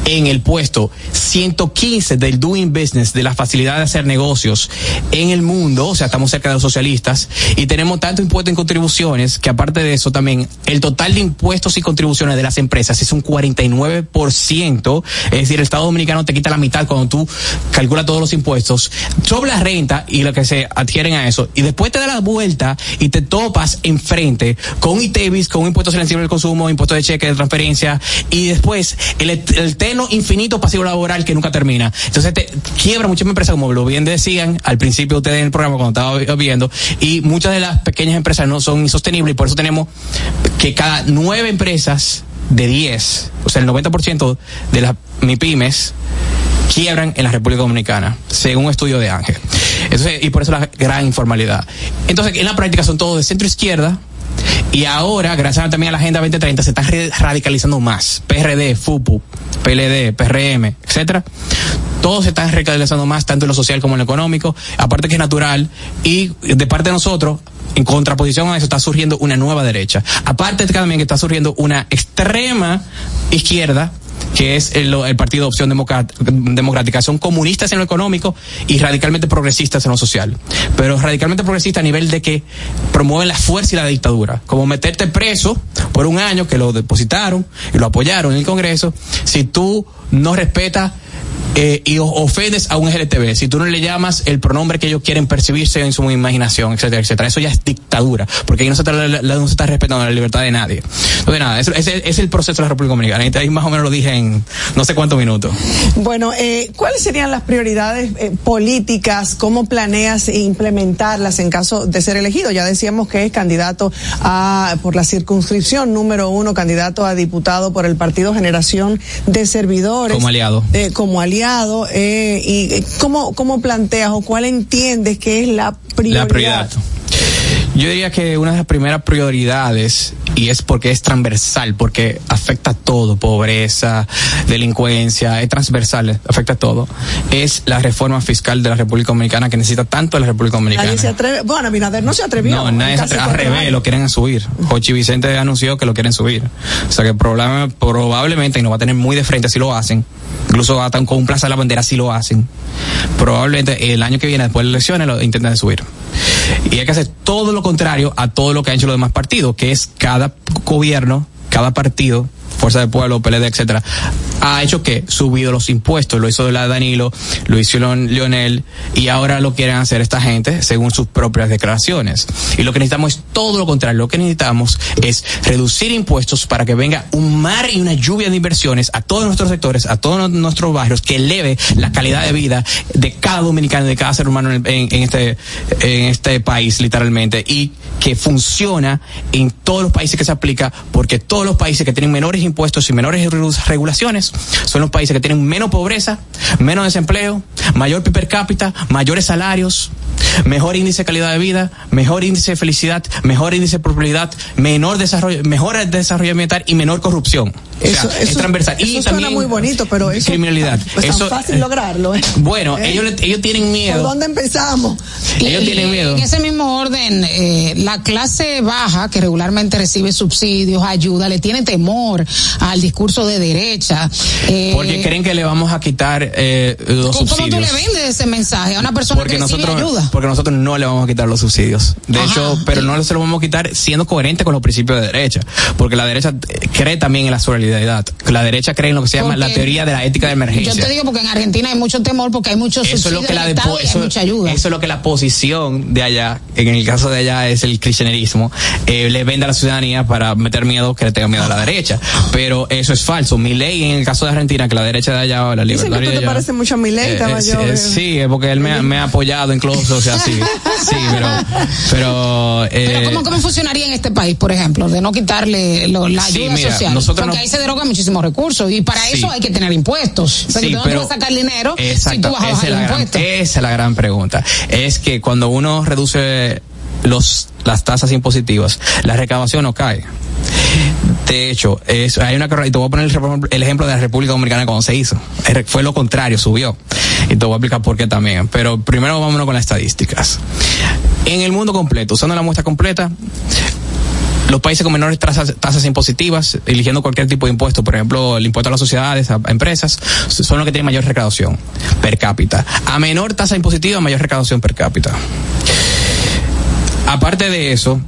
en el puesto 115 del doing business, de la facilidad de hacer negocios en el mundo, o sea, estamos cerca de los socialistas, y tenemos tanto impuesto en contribuciones, que aparte de eso también, el total de impuestos y contribuciones de las empresas es un 49%, es decir, el Estado Dominicano te quita la mitad cuando tú calculas todos los impuestos sobre la renta y lo que se adquieren a eso, y después te da la vuelta y te topas enfrente con ITEVIS, con un impuesto sensible del consumo, impuesto de cheque, de transferencia, y después el, el terno infinito pasivo laboral que nunca termina. Entonces te quiebra muchas empresas, como lo bien decían al principio ustedes en el programa cuando estaba viendo, y muchas de las pequeñas empresas no son insostenibles y por eso tenemos que cada nueve empresas de 10, o sea, el 90% de las MIPIMES quiebran en la República Dominicana, según un estudio de Ángel. Entonces, y por eso la gran informalidad. Entonces, en la práctica son todos de centro izquierda, y ahora, gracias también a la Agenda 2030, se están radicalizando más. PRD, FUPU, PLD, PRM, etcétera. Todos se están radicalizando más, tanto en lo social como en lo económico. Aparte que es natural. Y de parte de nosotros, en contraposición a eso, está surgiendo una nueva derecha. Aparte también que está surgiendo una extrema izquierda que es el, el Partido de Opción Democrática. Son comunistas en lo económico y radicalmente progresistas en lo social. Pero radicalmente progresistas a nivel de que promueven la fuerza y la dictadura. Como meterte preso por un año que lo depositaron y lo apoyaron en el Congreso, si tú no respetas eh, y ofendes a un LGTB, si tú no le llamas el pronombre que ellos quieren percibirse en su imaginación, etcétera, etcétera. Eso ya es dictadura, porque ahí no se está, la- la- no se está respetando la libertad de nadie. Entonces, nada, ese es el proceso de la República Dominicana. Y ahí más o menos lo dije en no sé cuántos minutos. Bueno, eh, ¿cuáles serían las prioridades eh, políticas? ¿Cómo planeas implementarlas en caso de ser elegido? Ya decíamos que es candidato a, por la circunscripción número uno, candidato a diputado por el Partido Generación de Servidores. Como aliado. Eh, como aliado. Eh, ¿Y eh, cómo, cómo planteas o cuál entiendes que es la prioridad? La prioridad. Yo diría que una de las primeras prioridades, y es porque es transversal, porque afecta a todo, pobreza, delincuencia, es transversal, afecta a todo, es la reforma fiscal de la República Dominicana que necesita tanto la República Dominicana. Nadie se atreve. Bueno, Abinader no se atrevió. No, nadie se atreve. Al revés, años. lo quieren subir. Jochi Vicente anunció que lo quieren subir. O sea que problema- probablemente, y no va a tener muy de frente si lo hacen, incluso hasta con un plaza de la bandera si lo hacen, probablemente el año que viene, después de las elecciones, lo intenten subir. Y hay que hacer todo lo contrario a todo lo que han hecho los demás partidos, que es cada gobierno, cada partido, Fuerza del Pueblo, PLD, etcétera, ha hecho que subido los impuestos, lo hizo la Danilo, lo hizo Leonel, y ahora lo quieren hacer esta gente según sus propias declaraciones. Y lo que necesitamos es todo lo contrario, lo que necesitamos es reducir impuestos para que venga un mar y una lluvia de inversiones a todos nuestros sectores, a todos nuestros barrios, que eleve la calidad de vida de cada dominicano, de cada ser humano en, en- en este, en este país, literalmente, y que funciona en todos los países que se aplica, porque todos los países que tienen menores impuestos y menores regu- regulaciones son los países que tienen menos pobreza, menos desempleo, mayor PIB per cápita, mayores salarios, mejor índice de calidad de vida, mejor índice de felicidad, mejor índice de prosperidad, menor desarrollo, mejor desarrollo ambiental y menor corrupción. O sea, Eso- es eso- transversal. eso y suena también muy bonito, pero eso- criminalidad. Pues tan eso, fácil lograrlo, ¿eh? Bueno, ¿Eh? ellos, le- ellos tienen ¿Por miedo. dónde empezamos? Ellos Y tienen miedo. En ese mismo orden, eh, la clase baja, que regularmente recibe subsidios, ayuda, le tiene temor al discurso de derecha. eh, Porque creen que le vamos a quitar eh, los ¿Cómo, cómo subsidios. tú le vendes ese mensaje a una persona porque que recibe nosotros ayuda? Porque nosotros no le vamos a quitar los subsidios. De Ajá. hecho pero no se los vamos a quitar siendo coherente con los principios de derecha porque la derecha eh, cree también en la solidaridad. La derecha cree en lo que se llama Porque la teoría de la ética de emergencia. Yo te digo porque en Argentina hay mucho temor porque hay muchos eso es subsidios lo que la Estado eso, hay mucha ayuda. eso es lo que la posición de allá en el caso de allá es el cristianerismo eh, le vende a la ciudadanía para meter miedo que le tenga miedo a la derecha. Pero eso es falso. Mi ley en el caso de Argentina que la derecha de allá la Dicen que tú te allá, pareces mucho a eh, estaba eh, yo. eh, sí, es porque él me ha apoyado incluso sea así. Sí, pero, pero, eh, Pero ¿cómo, ¿cómo funcionaría en este país, por ejemplo, de no quitarle lo- la Sí, ayuda mira, social? nosotros Porque no- ahí se derogan muchísimos recursos y para Sí. eso hay que tener impuestos. O sea, Sí, ¿de dónde pero- vas a sacar dinero si Exacto, tú vas a bajar esa es la gran pregunta. Es que cuando uno reduce los, las tasas impositivas, la recaudación no cae. De hecho, es, hay una carrera, y te voy a poner el, el ejemplo de la República Dominicana cuando se hizo. Fue lo contrario, subió. Y te voy a explicar por qué también. Pero primero vámonos con las estadísticas. En el mundo completo, usando la muestra completa, los países con menores tasas, tasas impositivas, eligiendo cualquier tipo de impuesto, por ejemplo, el impuesto a las sociedades, a, empresas, son los que tienen mayor recaudación per cápita. A menor tasa impositiva, mayor recaudación per cápita. Aparte de eso,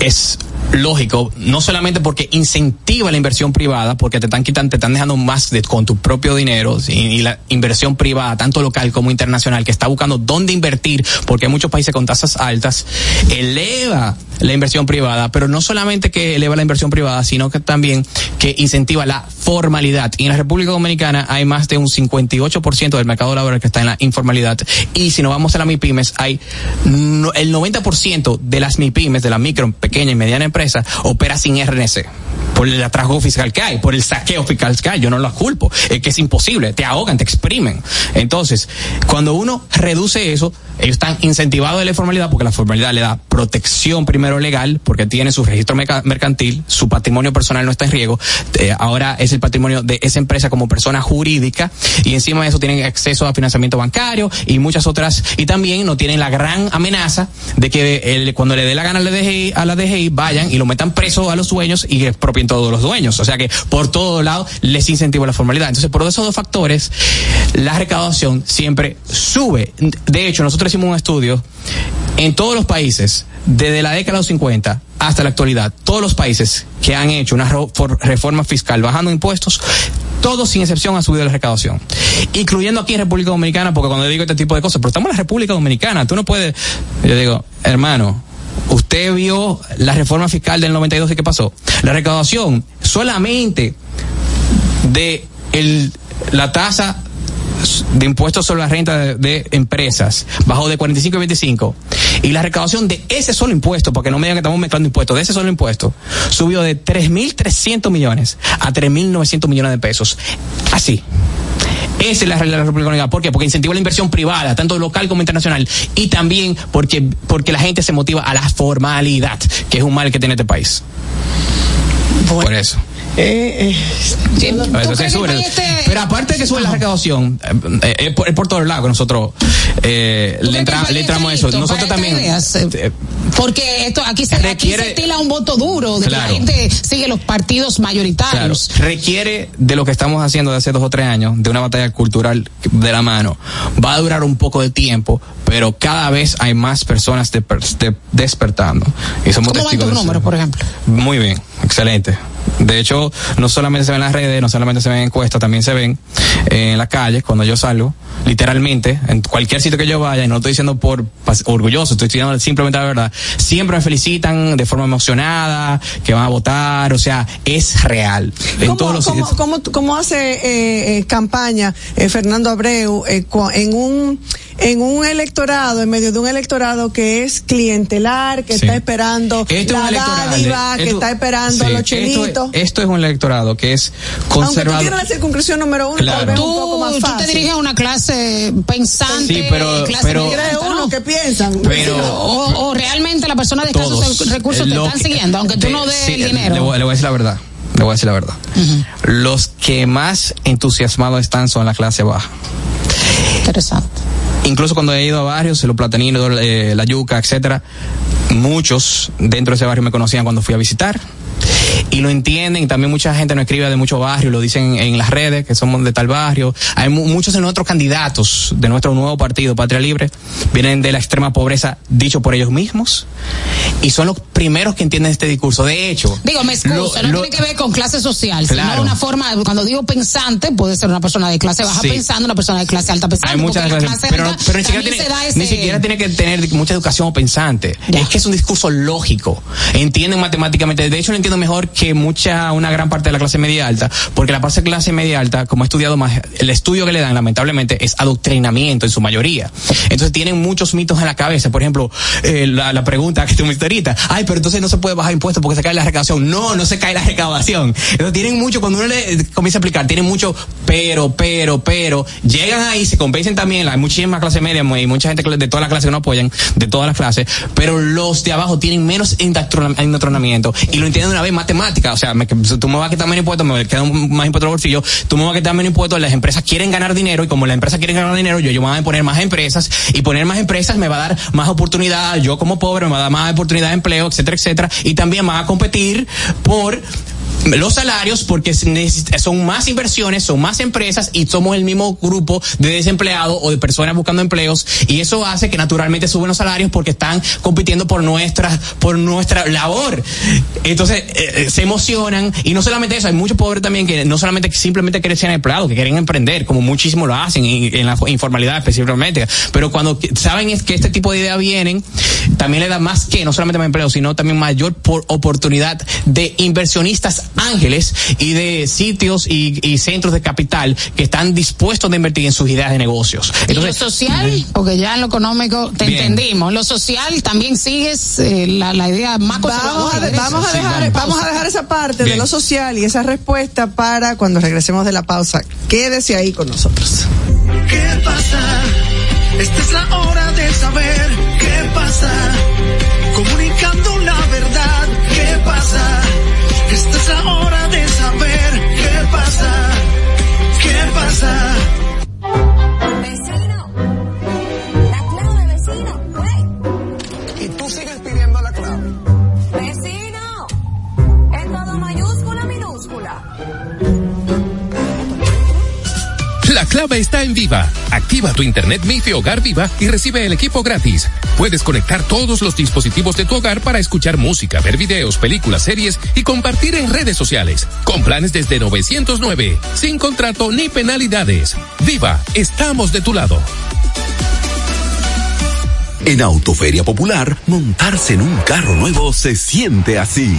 es lógico, no solamente porque incentiva la inversión privada, porque te están quitando, te están dejando más de, con tu propio dinero y, la inversión privada, tanto local como internacional, que está buscando dónde invertir, porque hay muchos países con tasas altas, eleva la inversión privada, pero no solamente que eleva la inversión privada, sino que también que incentiva la formalidad. Y en la República Dominicana hay más de un 58% del mercado laboral que está en la informalidad. Y si nos vamos a las MIPIMES, hay no- el 90% de las MIPIMES, de la micro, pequeña y mediana empresa, opera sin RNC. Por el atraso fiscal que hay, por el saqueo fiscal que hay, yo no las culpo, es que es imposible, te ahogan, te exprimen. Entonces, cuando uno reduce eso, ellos están incentivados de la formalidad porque la formalidad le da protección primero legal, porque tiene su registro mercantil, su patrimonio personal no está en riesgo, eh, ahora es el patrimonio de esa empresa como persona jurídica y encima de eso tienen acceso a financiamiento bancario y muchas otras, y también no tienen la gran amenaza de que el- cuando le dé la gana a la DGI, a la DGI vayan y lo metan preso a los dueños y expropien todos los dueños. O sea que por todo lado les incentiva la formalidad. Entonces, por esos dos factores, la recaudación siempre sube. De hecho, nosotros hicimos un estudio en todos los países, desde la década de los 50 hasta la actualidad, todos los países que han hecho una reforma fiscal bajando impuestos, todos sin excepción han subido la recaudación. Incluyendo aquí en República Dominicana, porque cuando digo este tipo de cosas, pero estamos en la República Dominicana, tú no puedes, yo digo, hermano, Usted vio la reforma fiscal del 92 y qué pasó. La recaudación solamente de el, la tasa de impuestos sobre la renta de, de empresas bajó de 45 a 25 y la recaudación de ese solo impuesto, porque no me digan que estamos mezclando impuestos, de ese solo impuesto subió de 3.300 millones a 3.900 millones de pesos. Así. Esa es la realidad de la República Dominicana. ¿Por qué? Porque incentiva la inversión privada, tanto local como internacional. Y también porque, porque la gente se motiva a la formalidad, que es un mal que tiene este país. Por eso. Eh, eh, Sí, ¿tú Eso crees se sube. esté- Pero aparte de que sube la recaudación, eh, eh, es por, por todos lados que nosotros eh, ¿Tú le, entra- le entramos a eso. listo Nosotros también. ideas? Porque esto aquí se, aquí Requiere- se estila un voto duro, de Claro. que la gente sigue los partidos Claro, mayoritarios. requiere de lo que estamos haciendo de hace dos o tres años, de una batalla cultural de la mano. Va a durar un poco de tiempo, pero cada vez hay más personas de- de- despertando. Y somos ¿Cómo van tus números, por ejemplo? Muy bien, excelente. De hecho, no solamente se ven en las redes, no solamente se ven en encuestas, también se ven eh, en las calles cuando yo salgo, literalmente, en cualquier sitio que yo vaya, y no lo estoy diciendo por orgulloso, estoy diciendo simplemente la verdad, siempre me felicitan de forma emocionada, que van a votar, o sea, es real. En ¿Cómo, todos los cómo- cómo- cómo hace eh, eh, campaña eh, Fernando Abreu eh, en un en un electorado, en medio de un electorado que es clientelar, que Sí. está esperando Esto es la dádiva, que está esperando sí, los chelitos? Esto, es un electorado que es Aunque tú conservador. tienes la circunscripción número uno, Claro. tal vez Tú, un poco más tú te fácil. diriges a una clase pensante, Sí, pero- clase pero- ¿no? uno que piensan. Pero- o, o realmente las personas de escasos recursos te están siguiendo, aunque tú de- no des sí, el dinero. Le voy, le voy a decir la verdad. Le voy a decir la verdad. Los que más entusiasmados están son la clase baja. Interesante. Incluso cuando he ido a barrios, los plataninos, eh, la yuca, etcétera, muchos dentro de ese barrio me conocían cuando fui a visitar. Y lo entienden, también mucha gente nos escribe de muchos barrios, lo dicen en las redes, que somos de tal barrio. Hay mu- muchos de nuestros candidatos de nuestro nuevo partido, Patria Libre, vienen de la extrema pobreza, dicho por ellos mismos, y son los primeros que entienden este discurso. De hecho, Digo, me excusa, lo- no lo- tiene que ver con clase social, Claro. sino una forma, cuando digo pensante, puede ser una persona de clase baja Sí. pensando, una persona de clase alta pensando. Hay muchas clases, clase pero, alta pero ni, siquiera tiene, ese- ni siquiera tiene que tener mucha educación pensante. Ya. Es que es un discurso lógico. Entienden matemáticamente. De hecho, entiendo mejor que mucha, una gran parte de la clase media alta, porque la parte de clase media alta, como he estudiado más, el estudio que le dan, lamentablemente, es adoctrinamiento en su mayoría. Entonces tienen muchos mitos en la cabeza. Por ejemplo, eh, la, la pregunta que tú me ahorita, ay, pero entonces no se puede bajar impuestos porque se cae la recaudación. No, no se cae la recaudación. Entonces tienen mucho, cuando uno le eh, comienza a aplicar, tienen mucho, pero, pero, pero, llegan ahí, se convencen también, hay muchísimas clases medias y mucha gente de todas las clases que no apoyan, de todas las clases, pero los de abajo tienen menos endoctrinamiento y lo entienden de una vez matemática. O sea, me, tú me vas a quitar menos impuestos, me queda un- más impuestos al bolsillo, tú me vas a quitar menos impuestos, las empresas quieren ganar dinero y como las empresas quieren ganar dinero, yo, yo me voy a poner más empresas y poner más empresas me va a dar más oportunidad, yo como pobre me va a dar más oportunidad de empleo, etcétera, etcétera, y también me va a competir por los salarios porque son más inversiones, son más empresas y somos el mismo grupo de desempleados o de personas buscando empleos y eso hace que naturalmente suben los salarios porque están compitiendo por nuestra por nuestra labor. Entonces eh, eh, se emocionan y no solamente eso, hay muchos pobres también que no solamente simplemente quieren ser empleados, que quieren emprender, como muchísimo lo hacen en, en la informalidad específicamente, pero cuando saben es que este tipo de ideas vienen, también le da más que no solamente más empleo, sino también mayor por oportunidad de inversionistas ángeles y de sitios y, y centros de capital que están dispuestos a invertir en sus ideas de negocios. y lo social, porque ya en lo económico te Bien. entendimos. Lo social también sigues eh, la, la idea más Vamos conservadora. a, de- vamos, a dejar, vamos a dejar esa parte de lo social y esa respuesta para cuando regresemos de la pausa. Quédese ahí con nosotros. ¿Qué pasa? Esta es la hora de saber qué pasa. Comunicando la verdad, ¿qué pasa? Esta es la hora de saber qué pasa. ¿Qué pasa? Clave está en Viva. Activa tu internet MIFI Hogar Viva y recibe el equipo gratis. Puedes conectar todos los dispositivos de tu hogar para escuchar música, ver videos, películas, series y compartir en redes sociales. Con planes desde 909, sin contrato ni penalidades. Viva, estamos de tu lado. En Autoferia Popular, montarse en un carro nuevo se siente así.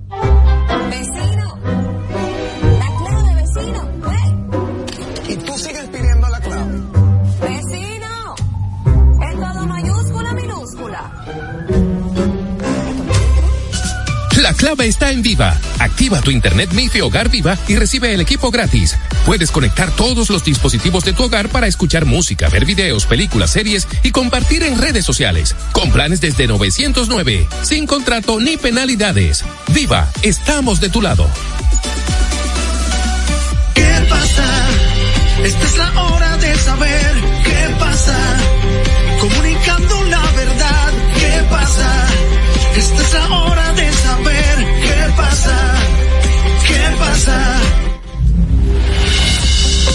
Viva. Activa tu internet MIFI Hogar Viva y recibe el equipo gratis. Puedes conectar todos los dispositivos de tu hogar para escuchar música, ver videos, películas, series y compartir en redes sociales. Con planes desde 909, sin contrato ni penalidades. Viva, estamos de tu lado. ¿Qué pasa? Esta es la hora de saber qué pasa. Comunicando la verdad, ¿qué pasa? Esta es la hora de pasa. ¿Qué pasa?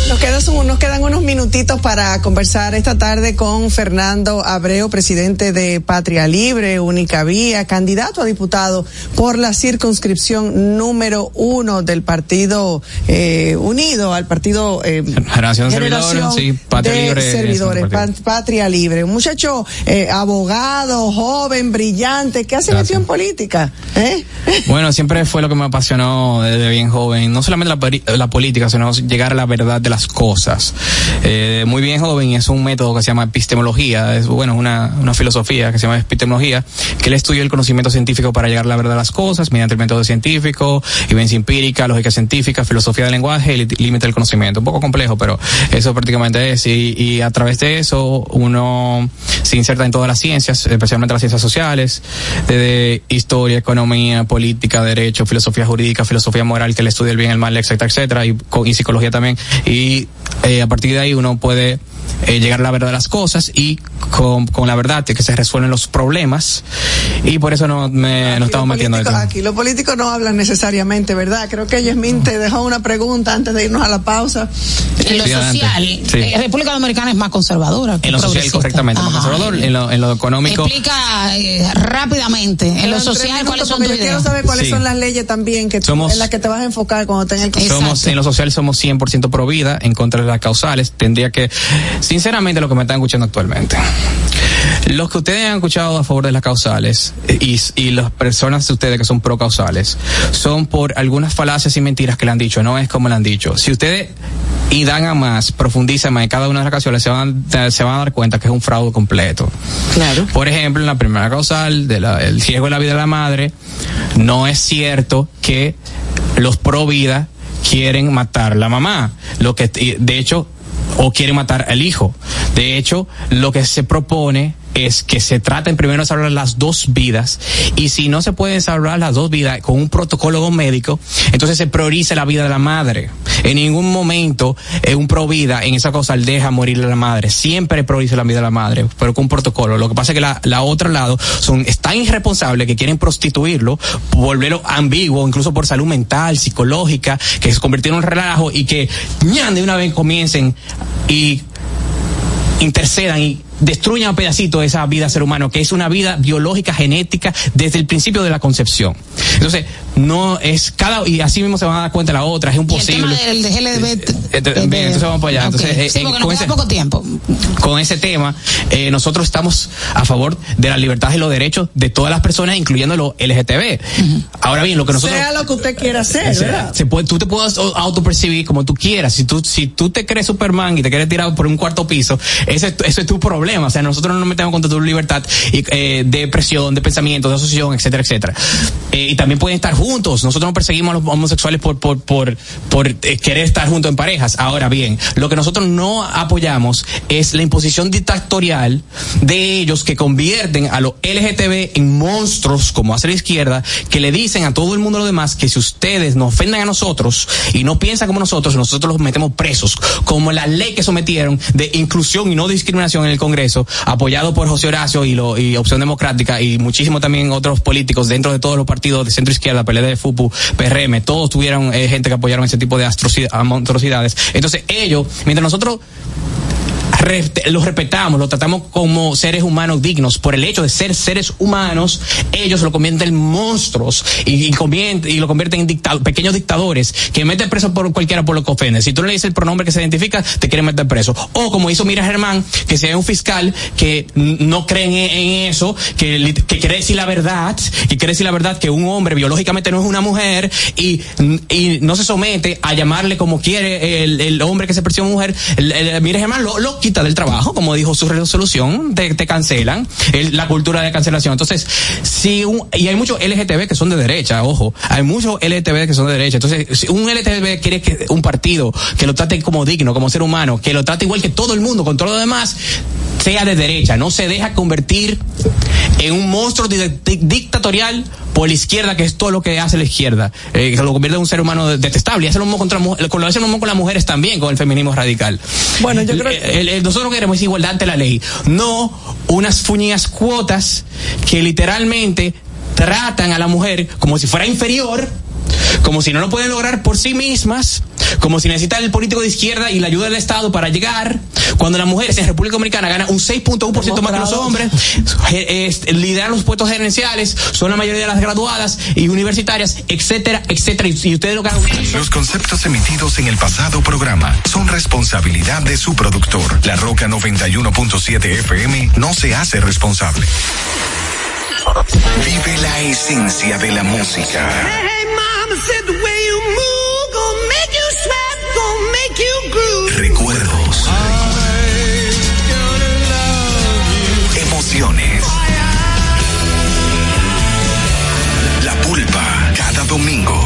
Nos un- nos quedan unos minutitos para conversar esta tarde con Fernando Abreu, presidente de Patria Libre, Única Vía, candidato a diputado por la circunscripción número uno del Partido eh, Unido, al Partido eh, Generación Servidores, sí, Patria de Libre Servidores, Patria Libre. Un muchacho eh, abogado, joven, brillante, que hace metido en política. ¿eh? Bueno, siempre fue lo que me apasionó desde bien joven, no solamente la, la política, sino llegar a la verdad de cosas. Eh, muy bien joven es un método que se llama epistemología, es bueno, una, una filosofía que se llama epistemología, que él estudia el conocimiento científico para llegar a la verdad de las cosas mediante el método científico, evidencia empírica, lógica científica, filosofía del lenguaje y límite del conocimiento. Un poco complejo, pero eso prácticamente es. Y, y a través de eso uno se inserta en todas las ciencias, especialmente las ciencias sociales, desde historia, economía, política, derecho, filosofía jurídica, filosofía moral, que le estudia el bien, el mal, etcétera, etcétera, y, y psicología también. Y eh, a partir de ahí uno puede eh, llegar a la verdad de las cosas y con, con la verdad de que se resuelven los problemas. Y por eso no me, nos estamos metiendo dentro. aquí los políticos no hablan necesariamente, ¿verdad? Creo que Yasmin te dejó una pregunta antes de irnos a la pausa. En lo Sí, social, Sí. eh, República Dominicana es más conservadora. que En lo social, correctamente, más Ajá. conservador, en lo, en lo económico. Explica eh, rápidamente, en lo social, cuáles son porque tus yo quiero saber cuáles Sí. son las leyes también que tú- Somos- en las que te vas a enfocar cuando tengas el. Somos, en lo social somos 100% pro vida, en contra de las causales. Tendría que, sinceramente, lo que me están escuchando actualmente. Los que ustedes han escuchado a favor de las causales y, y las personas de ustedes que son pro causales son por algunas falacias y mentiras que le han dicho, no es como le han dicho. Si ustedes y dan a más, profundizan más en cada una de las causales, se van, se van a dar cuenta que es un fraude completo. Claro. Por ejemplo, en la primera causal del el riesgo de la vida de la madre, no es cierto que los pro vida quieren matar a la mamá. Lo que, de hecho, o quieren matar al hijo. De hecho, lo que se propone es que se traten primero de salvar las dos vidas y si no se pueden salvar las dos vidas con un protocolo médico, entonces se prioriza la vida de la madre. En ningún momento eh, un pro vida en esa cosa deja morir a la madre. Siempre prioriza la vida de la madre, pero con un protocolo. Lo que pasa es que la, la otro lado son es tan irresponsables que quieren prostituirlo, volverlo ambiguo, incluso por salud mental, psicológica, que se convirtieron en un relajo y que ñan, de una vez comiencen y intercedan y destruyan a pedacitos esa vida ser humano, que es una vida biológica, genética, desde el principio de la concepción. Entonces, no es cada, y así mismo se van a dar cuenta la otra, es Y el imposible. tema del de GLB. Eh, eh, bien, entonces vamos para allá. Entonces, eh, sí, eh, porque con nos queda ese- poco tiempo. con ese tema, eh, nosotros estamos a favor de la libertad y los derechos de todas las personas, incluyendo los LGTB. Ahora bien, lo que nosotros... Sea lo que usted quiera hacer, sea, ¿verdad? se puede, tú te puedes au- autopercibir como tú quieras. Si tú, si tú te crees Superman y te quieres tirar por un cuarto piso, ese, ese es tu problema. O sea, nosotros no nos metemos contra tu libertad y, eh, de expresión, de pensamiento, de asociación, etcétera, etcétera. Eh, y también pueden estar juntos. Nosotros no perseguimos a los homosexuales por, por, por, por eh, querer estar juntos en parejas. Ahora bien, lo que nosotros no apoyamos es la imposición dictatorial de ellos que convierten a los LGTB en monstruos, como hace la izquierda, que le dicen a todo el mundo lo demás que si ustedes nos ofenden a nosotros y no piensan como nosotros, nosotros los metemos presos, como la ley que sometieron de inclusión y no discriminación en el Congreso, apoyado por José Horacio y, lo, y Opción Democrática y muchísimo también otros políticos dentro de todos los partidos de centro izquierda, PLD, FUPU, PRM, todos tuvieron eh, gente que apoyaron ese tipo de atroci- atrocidades. Entonces ellos, mientras nosotros los respetamos, los tratamos como seres humanos dignos. Por el hecho de ser seres humanos, ellos lo convierten en monstruos y, lo convierten en dicta- pequeños dictadores que meten preso por cualquiera por lo que ofende. Si tú le dices el pronombre que se identifica, te quieren meter preso. O como hizo Mira Germán, que sea un fiscal que no cree en, eso, que, quiere decir la verdad, que quiere decir la verdad que un hombre biológicamente no es una mujer y, no se somete a llamarle como quiere el, el hombre que se percibe mujer. El, el- Mira Germán lo, lo quita del trabajo, como dijo su resolución, te, te cancelan, el- la cultura de cancelación. Entonces, si un, y hay muchos LGTB que son de derecha, ojo, hay muchos LGTB que son de derecha. Entonces, si un LGTB quiere que un partido que lo trate como digno, como ser humano, que lo trate igual que todo el mundo, con todo lo demás, sea de derecha, no se deja convertir en un monstruo di- di- dictatorial por la izquierda, que es todo lo que hace la izquierda, eh, que lo convierte en un ser humano detestable. Y hace lo mismo contra lo hace lo mismo con las mujeres también, con el feminismo radical. Bueno, yo creo El- el- el- nosotros queremos igualdad ante la ley, no unas fuñidas cuotas que literalmente tratan a la mujer como si fuera inferior como si no lo pueden lograr por sí mismas, como si necesitan el político de izquierda y la ayuda del Estado para llegar, cuando las mujeres en República Dominicana ganan un 6.1% más que los hombres, eh, lideran los puestos gerenciales, son la mayoría de las graduadas y universitarias, etcétera, etcétera, y, ustedes lo que hagan- Los conceptos emitidos en el pasado programa son responsabilidad de su productor. La Roca 91.7 FM no se hace responsable. Vive la esencia de la música. Recuerdos. Emociones. La pulpa. Cada domingo,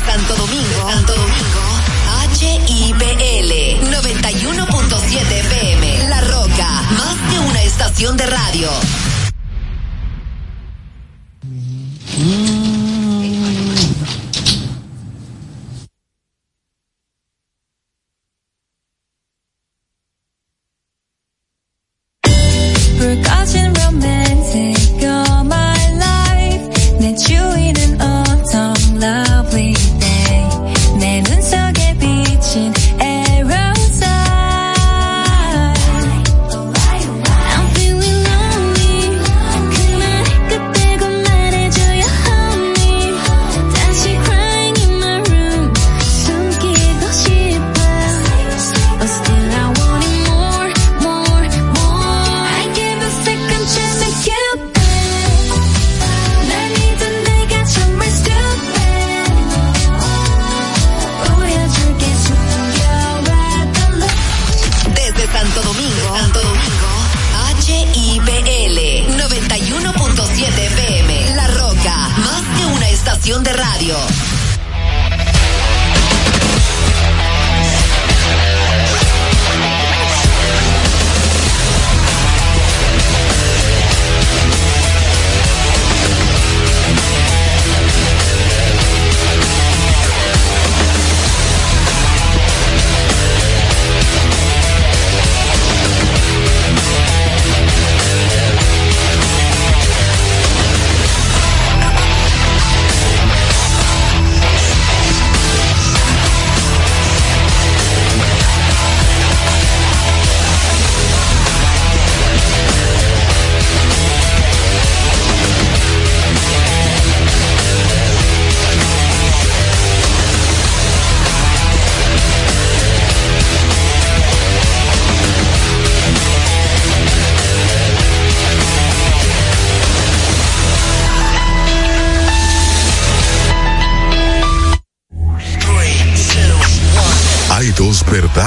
Santo Domingo, Santo Domingo, HIPL 91.7 FM. La Roca, más que una estación de radio.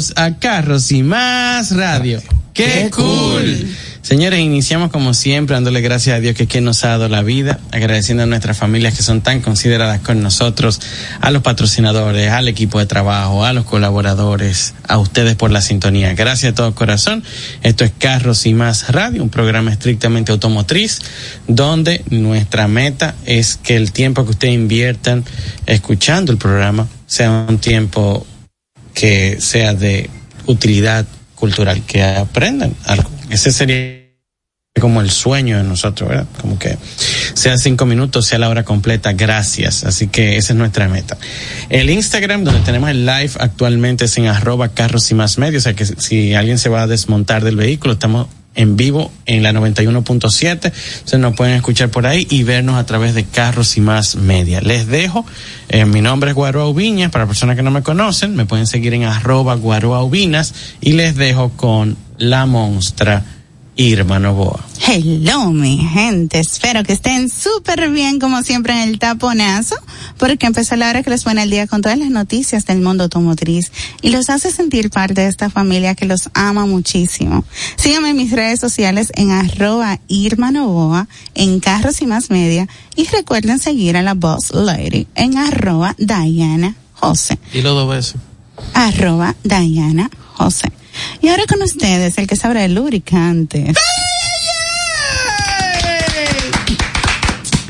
Bienvenidos a Carros y Más Radio. ¡Qué, cool! Señores, iniciamos como siempre dándole gracias a Dios que, que nos ha dado la vida, agradeciendo a nuestras familias que son tan consideradas con nosotros, a los patrocinadores, al equipo de trabajo, a los colaboradores, a ustedes por la sintonía. Gracias de todo corazón. Esto es Carros y Más Radio, un programa estrictamente automotriz, donde nuestra meta es que el tiempo que ustedes inviertan escuchando el programa sea un tiempo que sea de utilidad cultural, que aprendan algo. Ese sería como el sueño de nosotros, ¿verdad? Como que sea cinco minutos, sea la hora completa, gracias. Así que esa es nuestra meta. El Instagram, donde tenemos el live actualmente es en arroba carros y más medios, o sea que si alguien se va a desmontar del vehículo, estamos en vivo en la 91.7, entonces nos pueden escuchar por ahí y vernos a través de Carros y Más Media. Les dejo, eh, mi nombre es Guaroa Ubiñas, para personas que no me conocen, me pueden seguir en arroba Guaroa Ubinas y les dejo con la monstra Irma Novoa. Hello, mi gente. Espero que estén súper bien, como siempre, en el taponazo, porque empezó la hora que les pone el día con todas las noticias del mundo automotriz y los hace sentir parte de esta familia que los ama muchísimo. Síganme en mis redes sociales en arroba Irma Novoa, en Carros y Más Media, y recuerden seguir a la Boss Lady en arroba Diana Jose. Y los dos besos. Arroba Diana Jose. Y ahora con ustedes, el que sabe de lubricantes.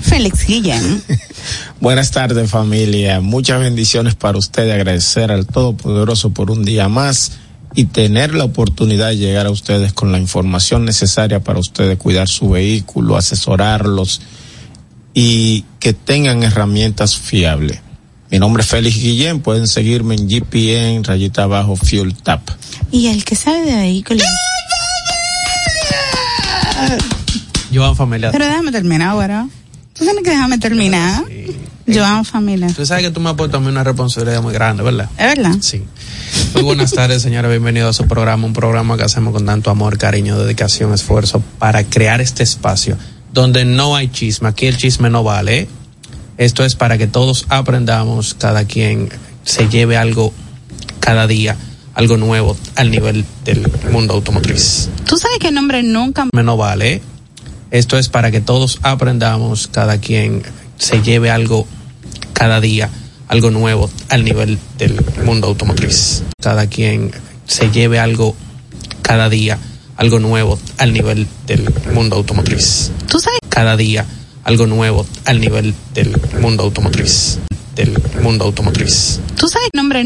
Félix Guillén. Buenas tardes familia, muchas bendiciones para usted, agradecer al Todopoderoso por un día más y tener la oportunidad de llegar a ustedes con la información necesaria para ustedes cuidar su vehículo, asesorarlos y que tengan herramientas fiables. Mi nombre es Félix Guillén, pueden seguirme en GPN, rayita abajo, Fuel Tap. Y el que sabe de vehículos. Joan Familia. Pero déjame terminar, güero. Tú tienes que dejarme terminar. Joan Familia. Tú sabes que tú me has puesto a mí una responsabilidad muy grande, ¿verdad? ¿Es verdad? Sí. Muy buenas tardes, señores. Bienvenidos a su programa, un programa que hacemos con tanto amor, cariño, dedicación, esfuerzo para crear este espacio donde no hay chisme. Aquí el chisme no vale. ¿eh? Esto es para que todos aprendamos, cada quien se lleve algo cada día, algo nuevo al nivel del mundo automotriz. Tú sabes que el nombre nunca. Me no vale. Esto es para que todos aprendamos, cada quien se lleve algo cada día, algo nuevo al nivel del mundo automotriz. Cada quien se lleve algo cada día, algo nuevo al nivel del mundo automotriz. Tú sabes. Cada día algo nuevo al nivel del mundo automotriz. Del mundo automotriz. Tú sabes el nombre